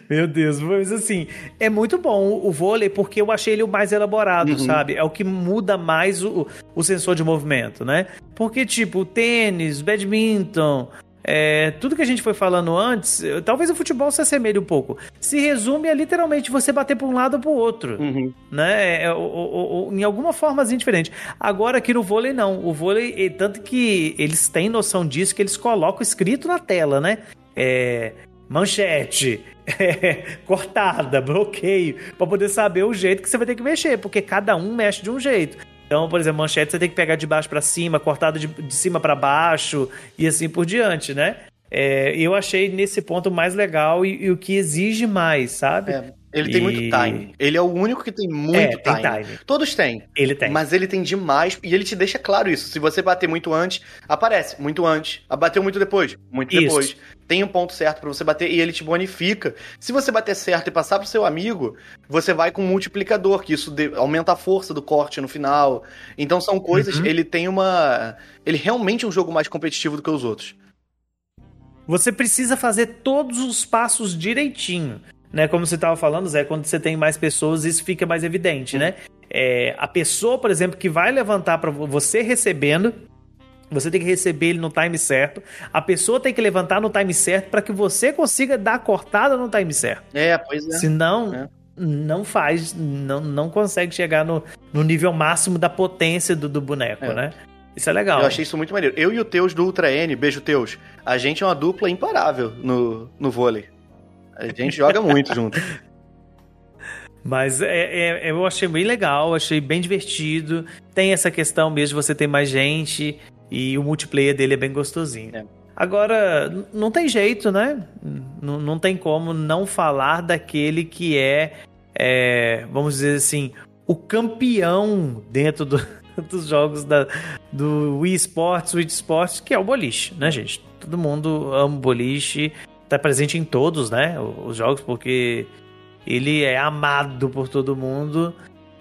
Meu Deus, mas assim, é muito bom o vôlei porque eu achei ele o mais elaborado, Uhum. sabe? É o que muda mais o, o sensor de movimento, né? Porque, tipo, tênis, badminton, é, tudo que a gente foi falando antes, talvez o futebol se assemelhe um pouco. Se resume a literalmente você bater para um lado ou para o outro Uhum. né? É, o- o- o- em alguma formazinha diferente. Agora aqui no vôlei não. O vôlei, tanto que eles têm noção disso que eles colocam escrito na tela, né? É, manchete, é, cortada, bloqueio, Pra poder saber o jeito que você vai ter que mexer, porque cada um mexe de um jeito. Então, por exemplo, manchete você tem que pegar de baixo pra cima, cortada de, de cima pra baixo e assim por diante, né? É, eu achei nesse ponto mais legal e, e o que exige mais, sabe? É, ele tem E- muito time. Ele é o único que tem muito É, tem time. time. Todos têm. Ele tem. Mas ele tem demais e ele te deixa claro isso. Se você bater muito antes, aparece muito antes. Bateu muito depois, muito Isso. depois. Tem um ponto certo pra você bater e ele te bonifica. Se você bater certo e passar pro seu amigo, você vai com um multiplicador, que isso aumenta a força do corte no final. Então são coisas. Uhum. Ele tem uma. Ele realmente é um jogo mais competitivo do que os outros. Você precisa fazer todos os passos direitinho, né? Como você estava falando, Zé, quando você tem mais pessoas, isso fica mais evidente, né? É, a pessoa, por exemplo, que vai levantar para você recebendo, você tem que receber ele no time certo. A pessoa tem que levantar no time certo para que você consiga dar a cortada no time certo. É, pois é. Senão, É. não faz, não, não consegue chegar no, no nível máximo da potência do, do boneco, É. né? Isso é legal. Eu achei isso muito maneiro. Eu e o Teus do Ultra N, beijo Teus, a gente é uma dupla imparável no, no vôlei. A gente joga muito junto. Mas é, é- eu achei bem legal, achei bem divertido. Tem essa questão mesmo de você ter mais gente e o multiplayer dele é bem gostosinho. É. Agora, não tem jeito, né? N- não tem como não falar daquele que é, é, vamos dizer assim, o campeão dentro do- dos jogos da, do Wii Sports, Wii Sports, que é o boliche, né, gente? Todo mundo ama o boliche, tá presente em todos, né, os jogos, porque ele é amado por todo mundo.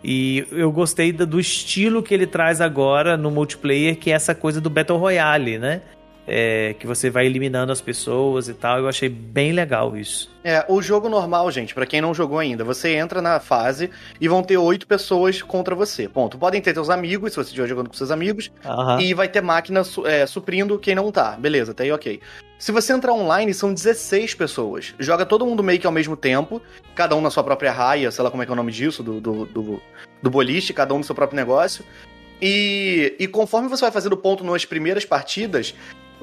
E eu gostei do estilo que ele traz agora no multiplayer, que é essa coisa do Battle Royale, né? É, que você vai eliminando as pessoas e tal. Eu achei bem legal isso. É, o jogo normal, gente, pra quem não jogou ainda, você entra na fase e vão ter oito pessoas contra você. Ponto. Podem ter seus amigos, se você estiver jogando com seus amigos, Aham. e vai ter máquina é, suprindo quem não tá. Beleza, até aí ok. Se você entrar online, são 16 pessoas. Joga todo mundo meio que ao mesmo tempo, cada um na sua própria raia, sei lá como é que é o nome disso, do, do, do, do boliche, cada um no seu próprio negócio. E, e conforme você vai fazendo ponto nas primeiras partidas,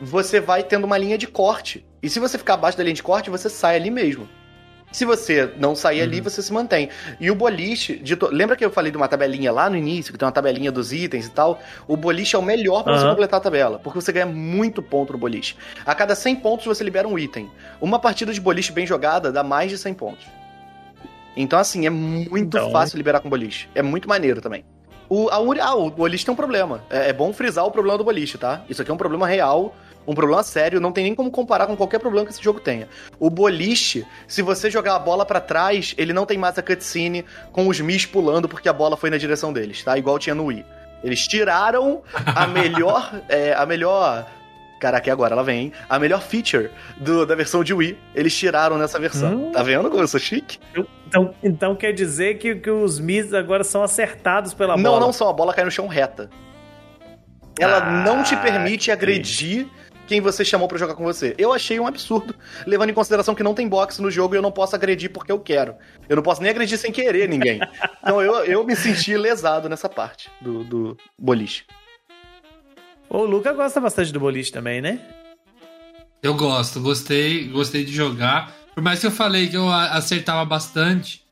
você vai tendo uma linha de corte. E se você ficar abaixo da linha de corte, você sai ali mesmo. Se você não sair ali, você se mantém. E o boliche, to- lembra que eu falei de uma tabelinha lá no início, que tem uma tabelinha dos itens e tal? O boliche é o melhor pra você Aham. completar a tabela, porque você ganha muito ponto no boliche. A cada 100 pontos você libera um item. Uma partida de boliche bem jogada dá mais de 100 pontos. Então, assim, é muito Então- fácil liberar com boliche. É muito maneiro também. O, a ah, o boliche tem um problema. É, é bom frisar o problema do boliche, tá? Isso aqui é um problema real, um problema sério, não tem nem como comparar com qualquer problema que esse jogo tenha. O boliche, se você jogar a bola pra trás, ele não tem mais a cutscene com os Mis pulando porque a bola foi na direção deles, tá? Igual tinha no Wii. Eles tiraram a melhor. é, a melhor. Caraca, e agora ela vem, hein? A melhor feature do- da versão de Wii. Eles tiraram nessa versão. Hum. Tá vendo como eu sou chique? Então, então quer dizer que, que os Miz agora são acertados pela não, bola. não só a bola cai no chão reta. Ela Ah, não te permite que agredir quem você chamou pra jogar com você. Eu achei um absurdo, levando em consideração que não tem boxe no jogo e eu não posso agredir porque eu quero. Eu não posso nem agredir sem querer ninguém. então eu, eu me senti lesado nessa parte do, do boliche. O Luca gosta bastante do boliche também, né? Eu gosto, gostei, gostei de jogar. Por mais que eu falei que eu acertava bastante,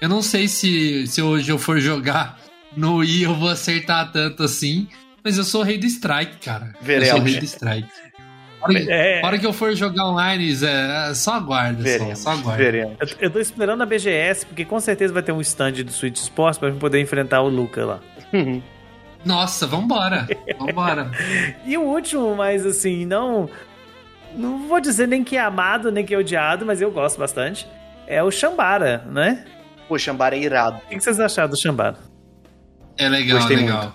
eu não sei se, se hoje eu for jogar no Wii eu vou acertar tanto assim, mas eu sou o rei do strike, cara. Eu Veremos. sou o rei do strike. A hora, que- É. hora que eu for jogar online, Zé, só aguarda, só, Veremos. só aguarda. Veremos. Eu, eu tô esperando a BGS, porque com certeza vai ter um stand do Switch Sports pra gente poder enfrentar o Luca lá. Nossa, vambora, vambora. E o último, mas assim, não. Não vou dizer nem que é amado, nem que é odiado, mas eu gosto bastante. É o Shambara, né? Pô, Xambara é irado. O que vocês acharam do Shambara? É legal, Gostei legal.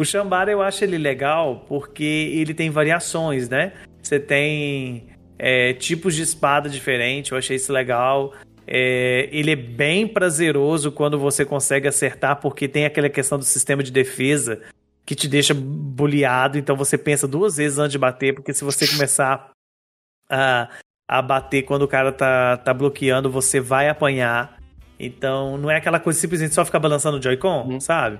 O Shambara eu acho ele legal porque ele tem variações, né? Você tem é, tipos de espada diferentes, eu achei isso legal. É, ele é bem prazeroso quando você consegue acertar, porque tem aquela questão do sistema de defesa que te deixa boleado, então você pensa duas vezes antes de bater, porque se você começar a, a bater quando o cara tá, tá bloqueando, você vai apanhar. Então não é aquela coisa simplesmente só ficar balançando o Joy-Con, Uhum. sabe?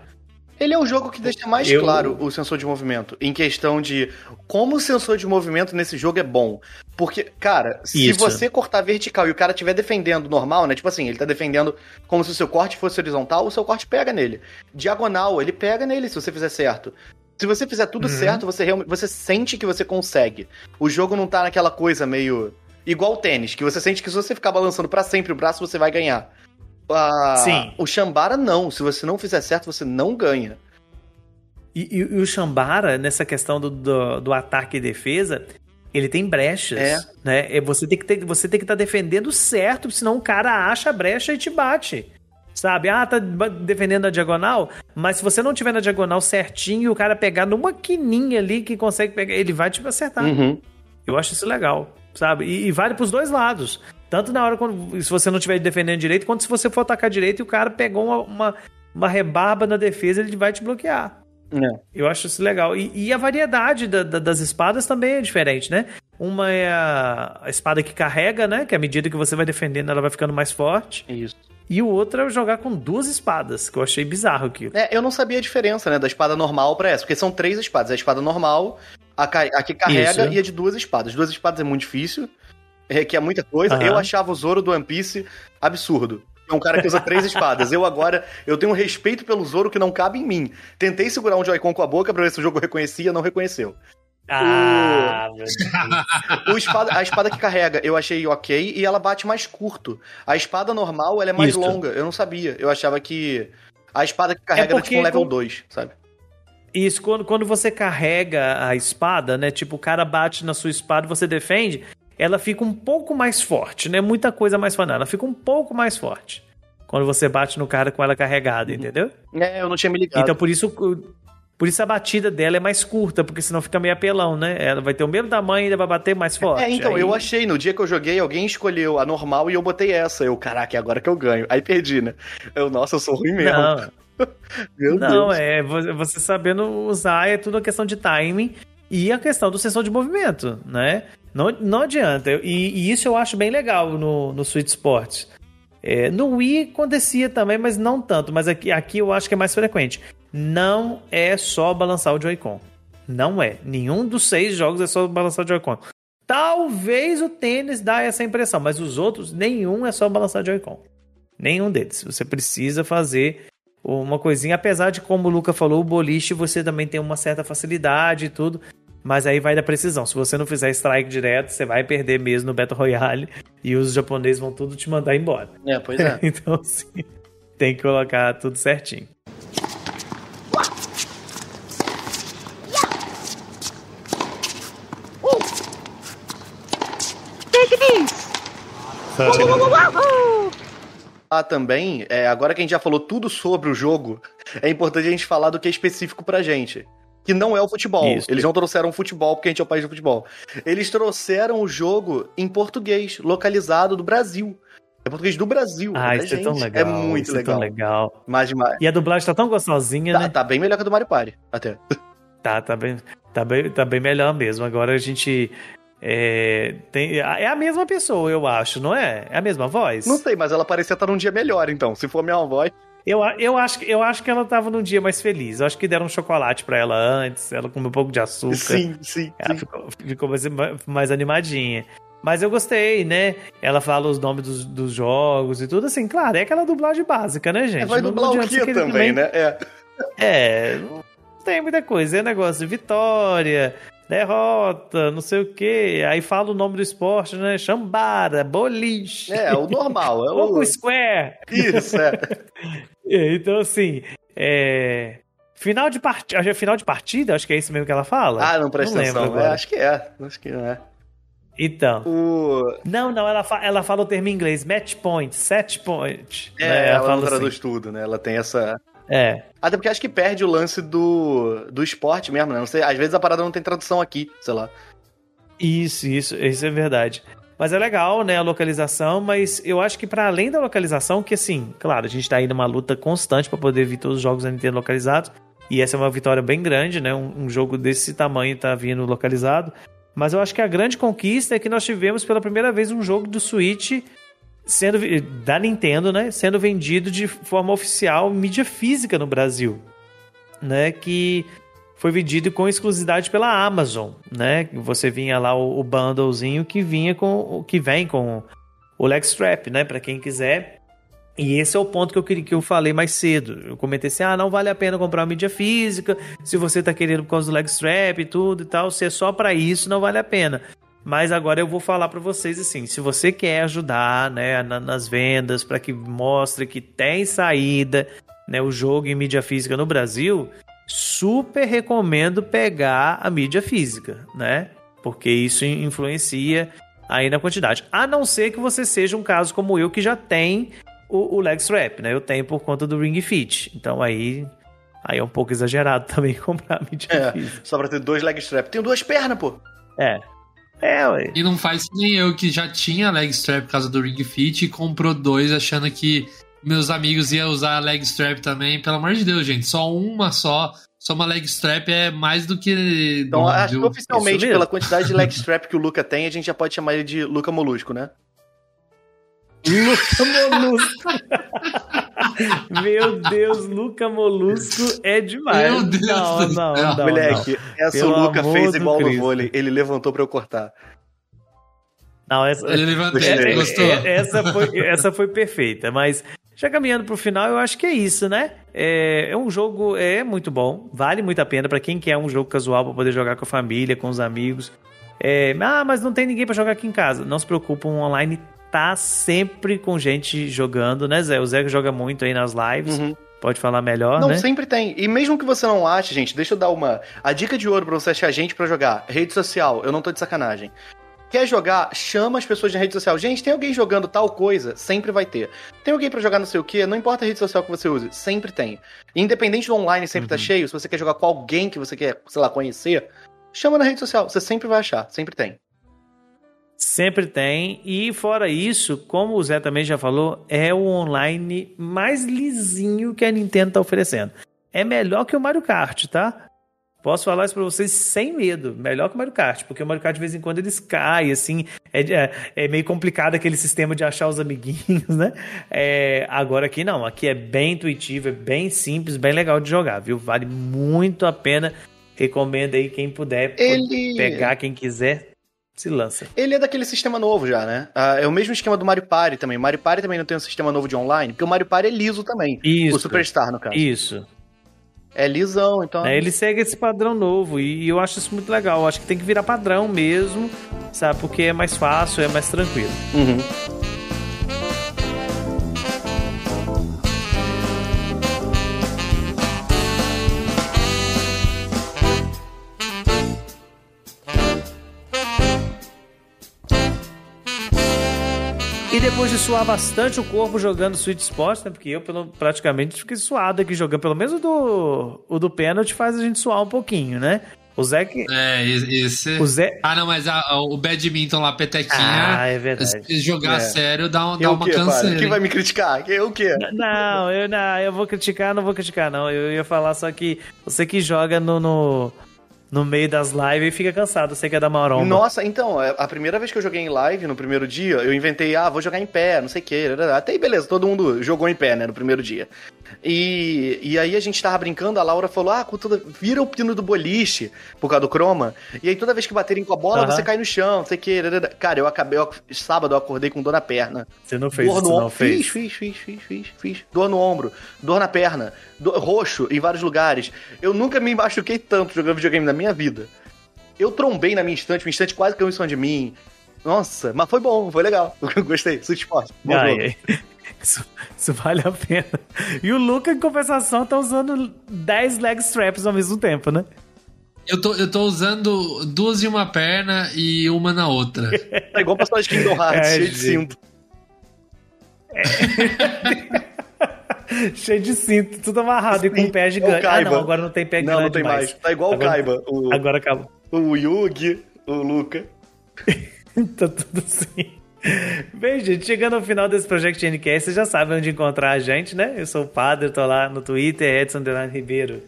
Ele é o jogo que deixa mais Eu- claro o sensor de movimento, em questão de como o sensor de movimento nesse jogo é bom. Porque, cara, se Isso. você cortar vertical e o cara estiver defendendo normal, né? Tipo assim, ele tá defendendo como se o seu corte fosse horizontal, o seu corte pega nele. Diagonal, ele pega nele se você fizer certo. Se você fizer tudo Uhum. certo, você realmente você sente que você consegue. O jogo não tá naquela coisa meio igual o tênis, que você sente que se você ficar balançando pra sempre o braço, você vai ganhar. Ah, Sim. O Shambara não, se você não fizer certo, você não ganha. E, e- e o Shambara, nessa questão do, do, do ataque e defesa, ele tem brechas, É. né? É, Você tem que ter, você tem que estar defendendo certo, senão o cara acha a brecha e te bate. Sabe? Ah, tá defendendo a diagonal, mas se você não tiver na diagonal certinho e o cara pegar numa quininha ali que consegue pegar, ele vai te acertar. Uhum. Eu acho isso legal, sabe? E, e vale pros dois lados. Tanto na hora quando se você não estiver defendendo direito, quanto se você for atacar direito e o cara pegou uma, uma, uma rebarba na defesa, ele vai te bloquear. É. Eu acho isso legal. E, e a variedade da- da- das espadas também é diferente, né? Uma é a, a espada que carrega, né? Que à medida que você vai defendendo, ela vai ficando mais forte. Isso. E o outro é jogar com duas espadas, que eu achei bizarro aquilo. É, eu não sabia a diferença, né, da espada normal pra essa, porque são três espadas. A espada normal, a, a que carrega Isso. e a de duas espadas. Duas espadas é muito difícil, é, que é muita coisa. Aham. Eu achava o Zoro do One Piece absurdo. É um cara que usa três espadas. Eu agora, eu tenho um respeito pelo Zoro que não cabe em mim. Tentei segurar um Joy-Con com a boca pra ver se o jogo reconhecia, não reconheceu. Ah, meu Deus. O espada- a espada que carrega eu achei ok e ela bate mais curto. A espada normal ela é mais Isso. longa. Eu não sabia. Eu achava que a espada que carrega era porque tipo um level com- 2, sabe? Isso, quando, quando você carrega a espada, né? Tipo, o cara bate na sua espada e você defende, ela fica um pouco mais forte, né? Muita coisa mais forte. Ela fica um pouco mais forte. Quando você bate no cara com ela carregada, entendeu? É, eu não tinha me ligado. Então por isso. Por isso a batida dela é mais curta, porque senão fica meio apelão, né? Ela vai ter o mesmo tamanho e ainda vai bater mais forte. É, então, Aí- eu achei, no dia que eu joguei, alguém escolheu a normal e eu botei essa. Eu, caraca, é agora que eu ganho. Aí perdi, né? Eu, nossa, eu sou ruim mesmo. Não, Meu não, Deus. é vo- você sabendo usar é tudo uma questão de timing e a questão do sensor de movimento, né? Não, não adianta. E, e isso eu acho bem legal no, no Switch Sports. É, no Wii acontecia também, mas não tanto. Mas aqui, aqui eu acho que é mais frequente. Não é só balançar o Joy-Con. Não é. Nenhum dos seis jogos é só balançar o Joy-Con. Talvez o tênis dá essa impressão, mas os outros, nenhum é só balançar o Joy-Con. Nenhum deles. Você precisa fazer uma coisinha, apesar de, como o Luca falou, o boliche você também tem uma certa facilidade e tudo, mas aí vai da precisão. Se você não fizer strike direto, você vai perder mesmo no Battle Royale e os japoneses vão tudo te mandar embora. É, pois é. então, sim, tem que colocar tudo certinho. Ah, também, é, agora que a gente já falou tudo sobre o jogo, é importante a gente falar do que é específico pra gente. Que não é o futebol. Isso. Eles não trouxeram futebol porque a gente é o país do futebol. Eles trouxeram o jogo em português, localizado do Brasil. É português do Brasil. Ah, da isso é tão gente. legal. É muito isso legal. É tão legal. Mas demais. E a dublagem tá tão gostosinha, Tá, né? tá bem melhor que a do Mario Party, até. Tá, tá bem, tá bem, tá bem melhor mesmo. Agora a gente é, tem, é a mesma pessoa, eu acho, não é? É a mesma voz? Não sei, mas ela parecia estar num dia melhor, então. Se for a mesma voz. Eu, eu, acho, que- eu acho que ela tava num dia mais feliz. Eu acho que deram um chocolate pra ela antes, ela comeu um pouco de açúcar. Sim, sim, Ela sim. ficou, ficou mais, mais animadinha. Mas eu gostei, né? Ela fala os nomes dos, dos jogos e tudo assim. Claro, é aquela dublagem básica, né, gente? É, vai dublar o Kia querer também, né? É. É, não tem muita coisa. É negócio de vitória, derrota, não sei o quê. Aí fala o nome do esporte, né? Chambara, boliche. É, o normal. É o... Fogo Square. Isso, é. É, Então, assim, é... Final de partida, final de partida, acho que é isso mesmo que ela fala. Ah, não presta lembro atenção. É, agora. acho que é. Acho que é. Então, O... não, não, ela, fa- ela fala o termo em inglês, match point, set point. É, né? ela, não fala traduz assim. tudo, né? Ela tem essa. É, Até porque acho que perde o lance do, do esporte mesmo, né? Não sei, às vezes a parada não tem tradução aqui, sei lá. isso, isso, isso é verdade. Mas é legal, né, a localização, mas eu acho que para além da localização, que assim, claro, a gente tá aí numa luta constante para poder vir todos os jogos da Nintendo localizados, e essa é uma vitória bem grande, né, um, um jogo desse tamanho tá vindo localizado, mas eu acho que a grande conquista é que nós tivemos pela primeira vez um jogo do Switch sendo da Nintendo, né, sendo vendido de forma oficial, mídia física no Brasil, né, que foi vendido com exclusividade pela Amazon, né? Você vinha lá o, o bundlezinho que vinha com o que vem com o leg strap, né, para quem quiser. E esse é o ponto que eu queria que eu falei mais cedo. Eu comentei assim: "Ah, não vale a pena comprar uma mídia física, se você tá querendo por causa do leg strap e tudo e tal, se é só para isso, não vale a pena". Mas agora eu vou falar para vocês assim, se você quer ajudar, né, na- nas vendas para que mostre que tem saída, né, o jogo em mídia física no Brasil, super recomendo pegar a mídia física, né? Porque isso in- influencia aí na quantidade. A não ser que você seja um caso como eu que já tem o, o leg strap, né? Eu tenho por conta do Ring Fit. Então aí, aí é um pouco exagerado também comprar a mídia É, física. só pra ter dois leg strap. Tenho duas pernas, pô. É. É, ué. E não faz nem eu que já tinha leg strap por causa do Ring Fit e comprou dois achando que meus amigos iam usar a leg strap também. Pelo amor de Deus, gente, só uma só. Só uma leg strap é mais do que. Então, bom, acho que oficialmente, pela quantidade de leg strap que o Luca tem, a gente já pode chamar ele de Luca Molusco, né? Luca Molusco. Meu Deus, Luca Molusco é demais. Meu Deus não, do não, não, não. Moleque, essa Pelo o Luca fez do igual no vôlei. Ele levantou pra eu cortar. Não, essa, Ele levantou, É, ele gostou? é, essa, foi, essa foi perfeita, mas, Já caminhando pro final, eu acho que é isso, né? É, é um jogo é muito bom, vale muito a pena para quem quer um jogo casual para poder jogar com a família, com os amigos. É, ah, mas não tem ninguém para jogar aqui em casa. Não se preocupa, o online tá sempre com gente jogando, né, Zé? O Zé joga muito aí nas lives. Uhum. Pode falar melhor, não, né? Não, sempre tem. E mesmo que você não ache, gente, deixa eu dar uma... A dica de ouro pra você achar gente para jogar. Rede social, eu não tô de sacanagem. Quer jogar? Chama as pessoas na rede social. Gente, tem alguém jogando tal coisa? Sempre vai ter. Tem alguém para jogar não sei o que? Não importa a rede social que você use, sempre tem. Independente do online sempre tá uhum. tá cheio, se você quer jogar com alguém que você quer, sei lá, conhecer, chama na rede social. Você sempre vai achar, sempre tem. Sempre tem. E fora isso, como o Zé também já falou, é o online mais lisinho que a Nintendo tá oferecendo. É melhor que o Mario Kart, tá? Posso falar isso pra vocês sem medo. Melhor que o Mario Kart, porque o Mario Kart de vez em quando eles caem, assim. É, é, é meio complicado aquele sistema de achar os amiguinhos, né? É, agora aqui não. Aqui é bem intuitivo, é bem simples, bem legal de jogar, viu? Vale muito a pena. Recomendo aí quem puder Ele... pegar, quem quiser, se lança. Ele é daquele sistema novo já, né? Ah, é o mesmo esquema do Mario Party também. O Mario Party também não tem um sistema novo de online, porque o Mario Party é liso também. Isso. O Superstar, no caso. Isso. É lisão, então. É, ele segue esse padrão novo e eu acho isso muito legal. Eu acho que tem que virar padrão mesmo, sabe? Porque é mais fácil, é mais tranquilo. Uhum. De suar bastante o corpo jogando Switch Sports, né? Porque eu pelo, praticamente fiquei suado aqui jogando. Pelo menos o do, o do pênalti faz a gente suar um pouquinho, né? O Zé que. É, esse. O Zé... Ah, não, mas a, a, o badminton lá, petequinha. Ah, é verdade. Se jogar é. sério, dá, um, dá uma canseira. Quem vai me criticar? Eu o quê? Não, eu, não, eu vou criticar, não vou criticar, não. Eu ia falar só que você que joga no, no no meio das lives e fica cansado, você quer dar maromba. Nossa, então, é, a primeira vez que eu joguei em live, no primeiro dia, eu inventei, ah, vou jogar em pé, não sei o que. Até aí, beleza, todo mundo jogou em pé, né, no primeiro dia. E, e aí a gente tava brincando, a Laura falou: Ah, toda, vira o pino do boliche, por causa do croma. E aí toda vez que baterem com a bola, uhum. você cai no chão, não sei o que. Cara, eu acabei, eu, sábado eu acordei com dor na perna. Você não fez dor isso, não fez? Fiz, fiz, fiz, fiz, fiz, Dor no ombro, dor na perna, dor, roxo em vários lugares. Eu nunca me machuquei tanto jogando videogame na minha vida. Eu trombei na minha estante, minha estante quase caiu em cima de mim. Nossa, mas foi bom, foi legal. Gostei, Switch Sports. Ai, ai. Isso, isso, vale a pena. E o Luca, em compensação, tá usando 10 leg straps ao mesmo tempo, né? Eu tô, eu tô usando duas em uma perna e uma na outra. É igual personagem de Kingdom Hearts, é, cheio de cinto. É. cheio de cinto, tudo amarrado Sim, e com um pé gigante. Ah, não, agora não tem pé não, grande. Não, não tem mais. mais. Tá igual agora, o Kaiba. O, agora acabou. O Yugi, o Luca. tá tudo assim. Bem, gente, chegando ao final desse Project NCast, vocês já sabem onde encontrar a gente, né? Eu sou o Padre, tô lá no Twitter, Edson Delano Ribeiro.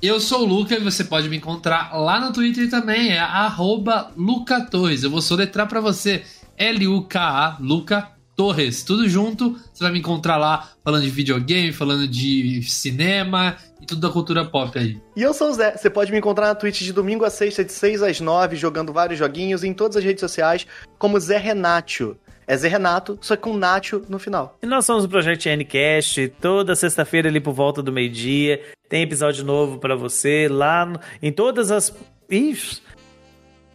Eu sou o Luca e você pode me encontrar lá no Twitter também, é Luca2. Eu vou soletrar para você, L-U-K-A, Luca Torres, tudo junto. Você vai me encontrar lá falando de videogame, falando de cinema e tudo da cultura pop aí. E eu sou o Zé. Você pode me encontrar na Twitch de domingo a sexta, de 6 às 9, jogando vários joguinhos em todas as redes sociais, como Zé Renato. É Zé Renato, só com Nacho no final. E nós somos o Projeto Ncast, toda sexta-feira ali por volta do meio-dia. Tem episódio novo para você lá no, em todas as. Ixi,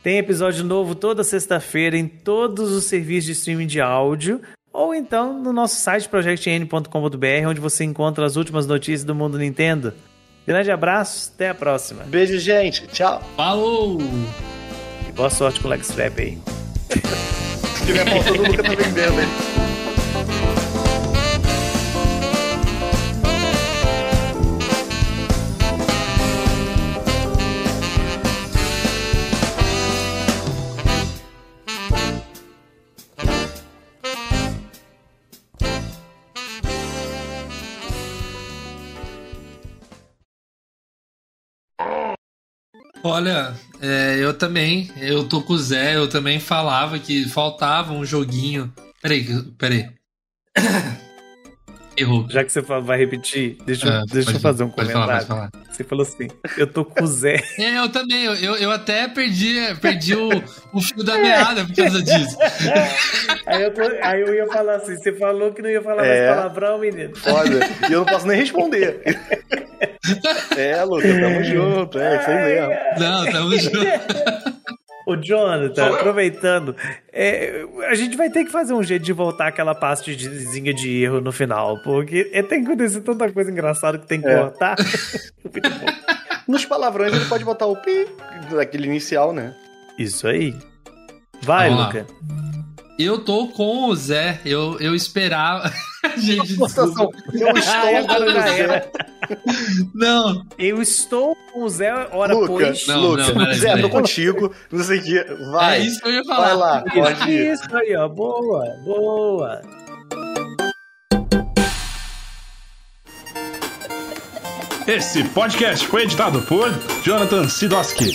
tem episódio novo toda sexta-feira em todos os serviços de streaming de áudio ou então no nosso site projectn.com.br, onde você encontra as últimas notícias do mundo Nintendo. Grande abraço, até a próxima. Beijo, gente. Tchau. Falou! E boa sorte com o Lex Trap aí. Se tiver faltando, Luca tá vendendo, hein? Olha, é, eu também, eu tô com o Zé, eu também falava que faltava um joguinho. Peraí, peraí. Errou. Já que você vai repetir, deixa, eu- Ah, deixa eu fazer um pode falar, comentário. pode falar. Você falou assim: eu tô com o Zé. É, eu também. Eu, eu, até perdi, perdi o, o fio da meada por causa disso. Aí eu, tô- aí eu ia falar assim: você falou que não ia falar É. mais palavrão, menino. Foda. e eu não posso nem responder. é, Luca, tamo junto. É, isso aí mesmo. Não, tamo junto. Ô, Jonathan, aproveitando, é, a gente vai ter que fazer um jeito de voltar aquela pastezinha de erro no final, porque é, tem que acontecer tanta coisa engraçada que tem que É. cortar. Nos palavrões ele pode botar o pi daquele inicial, né? Isso aí. Vai, Vamos lá. Luca. Eu tô com o Zé. Eu, eu esperava. Gente, desculpa. Eu estou com você. era. Não, Eu estou com o Zé, hora Luca, pois. Não, Luca, não, Zé, peraí. tô contigo. Não sei o que. Vai. é isso que eu ia falar. Vai lá, pode ir. Isso aí, ó. Boa, boa. Esse podcast foi editado por Jonathan Sidoski.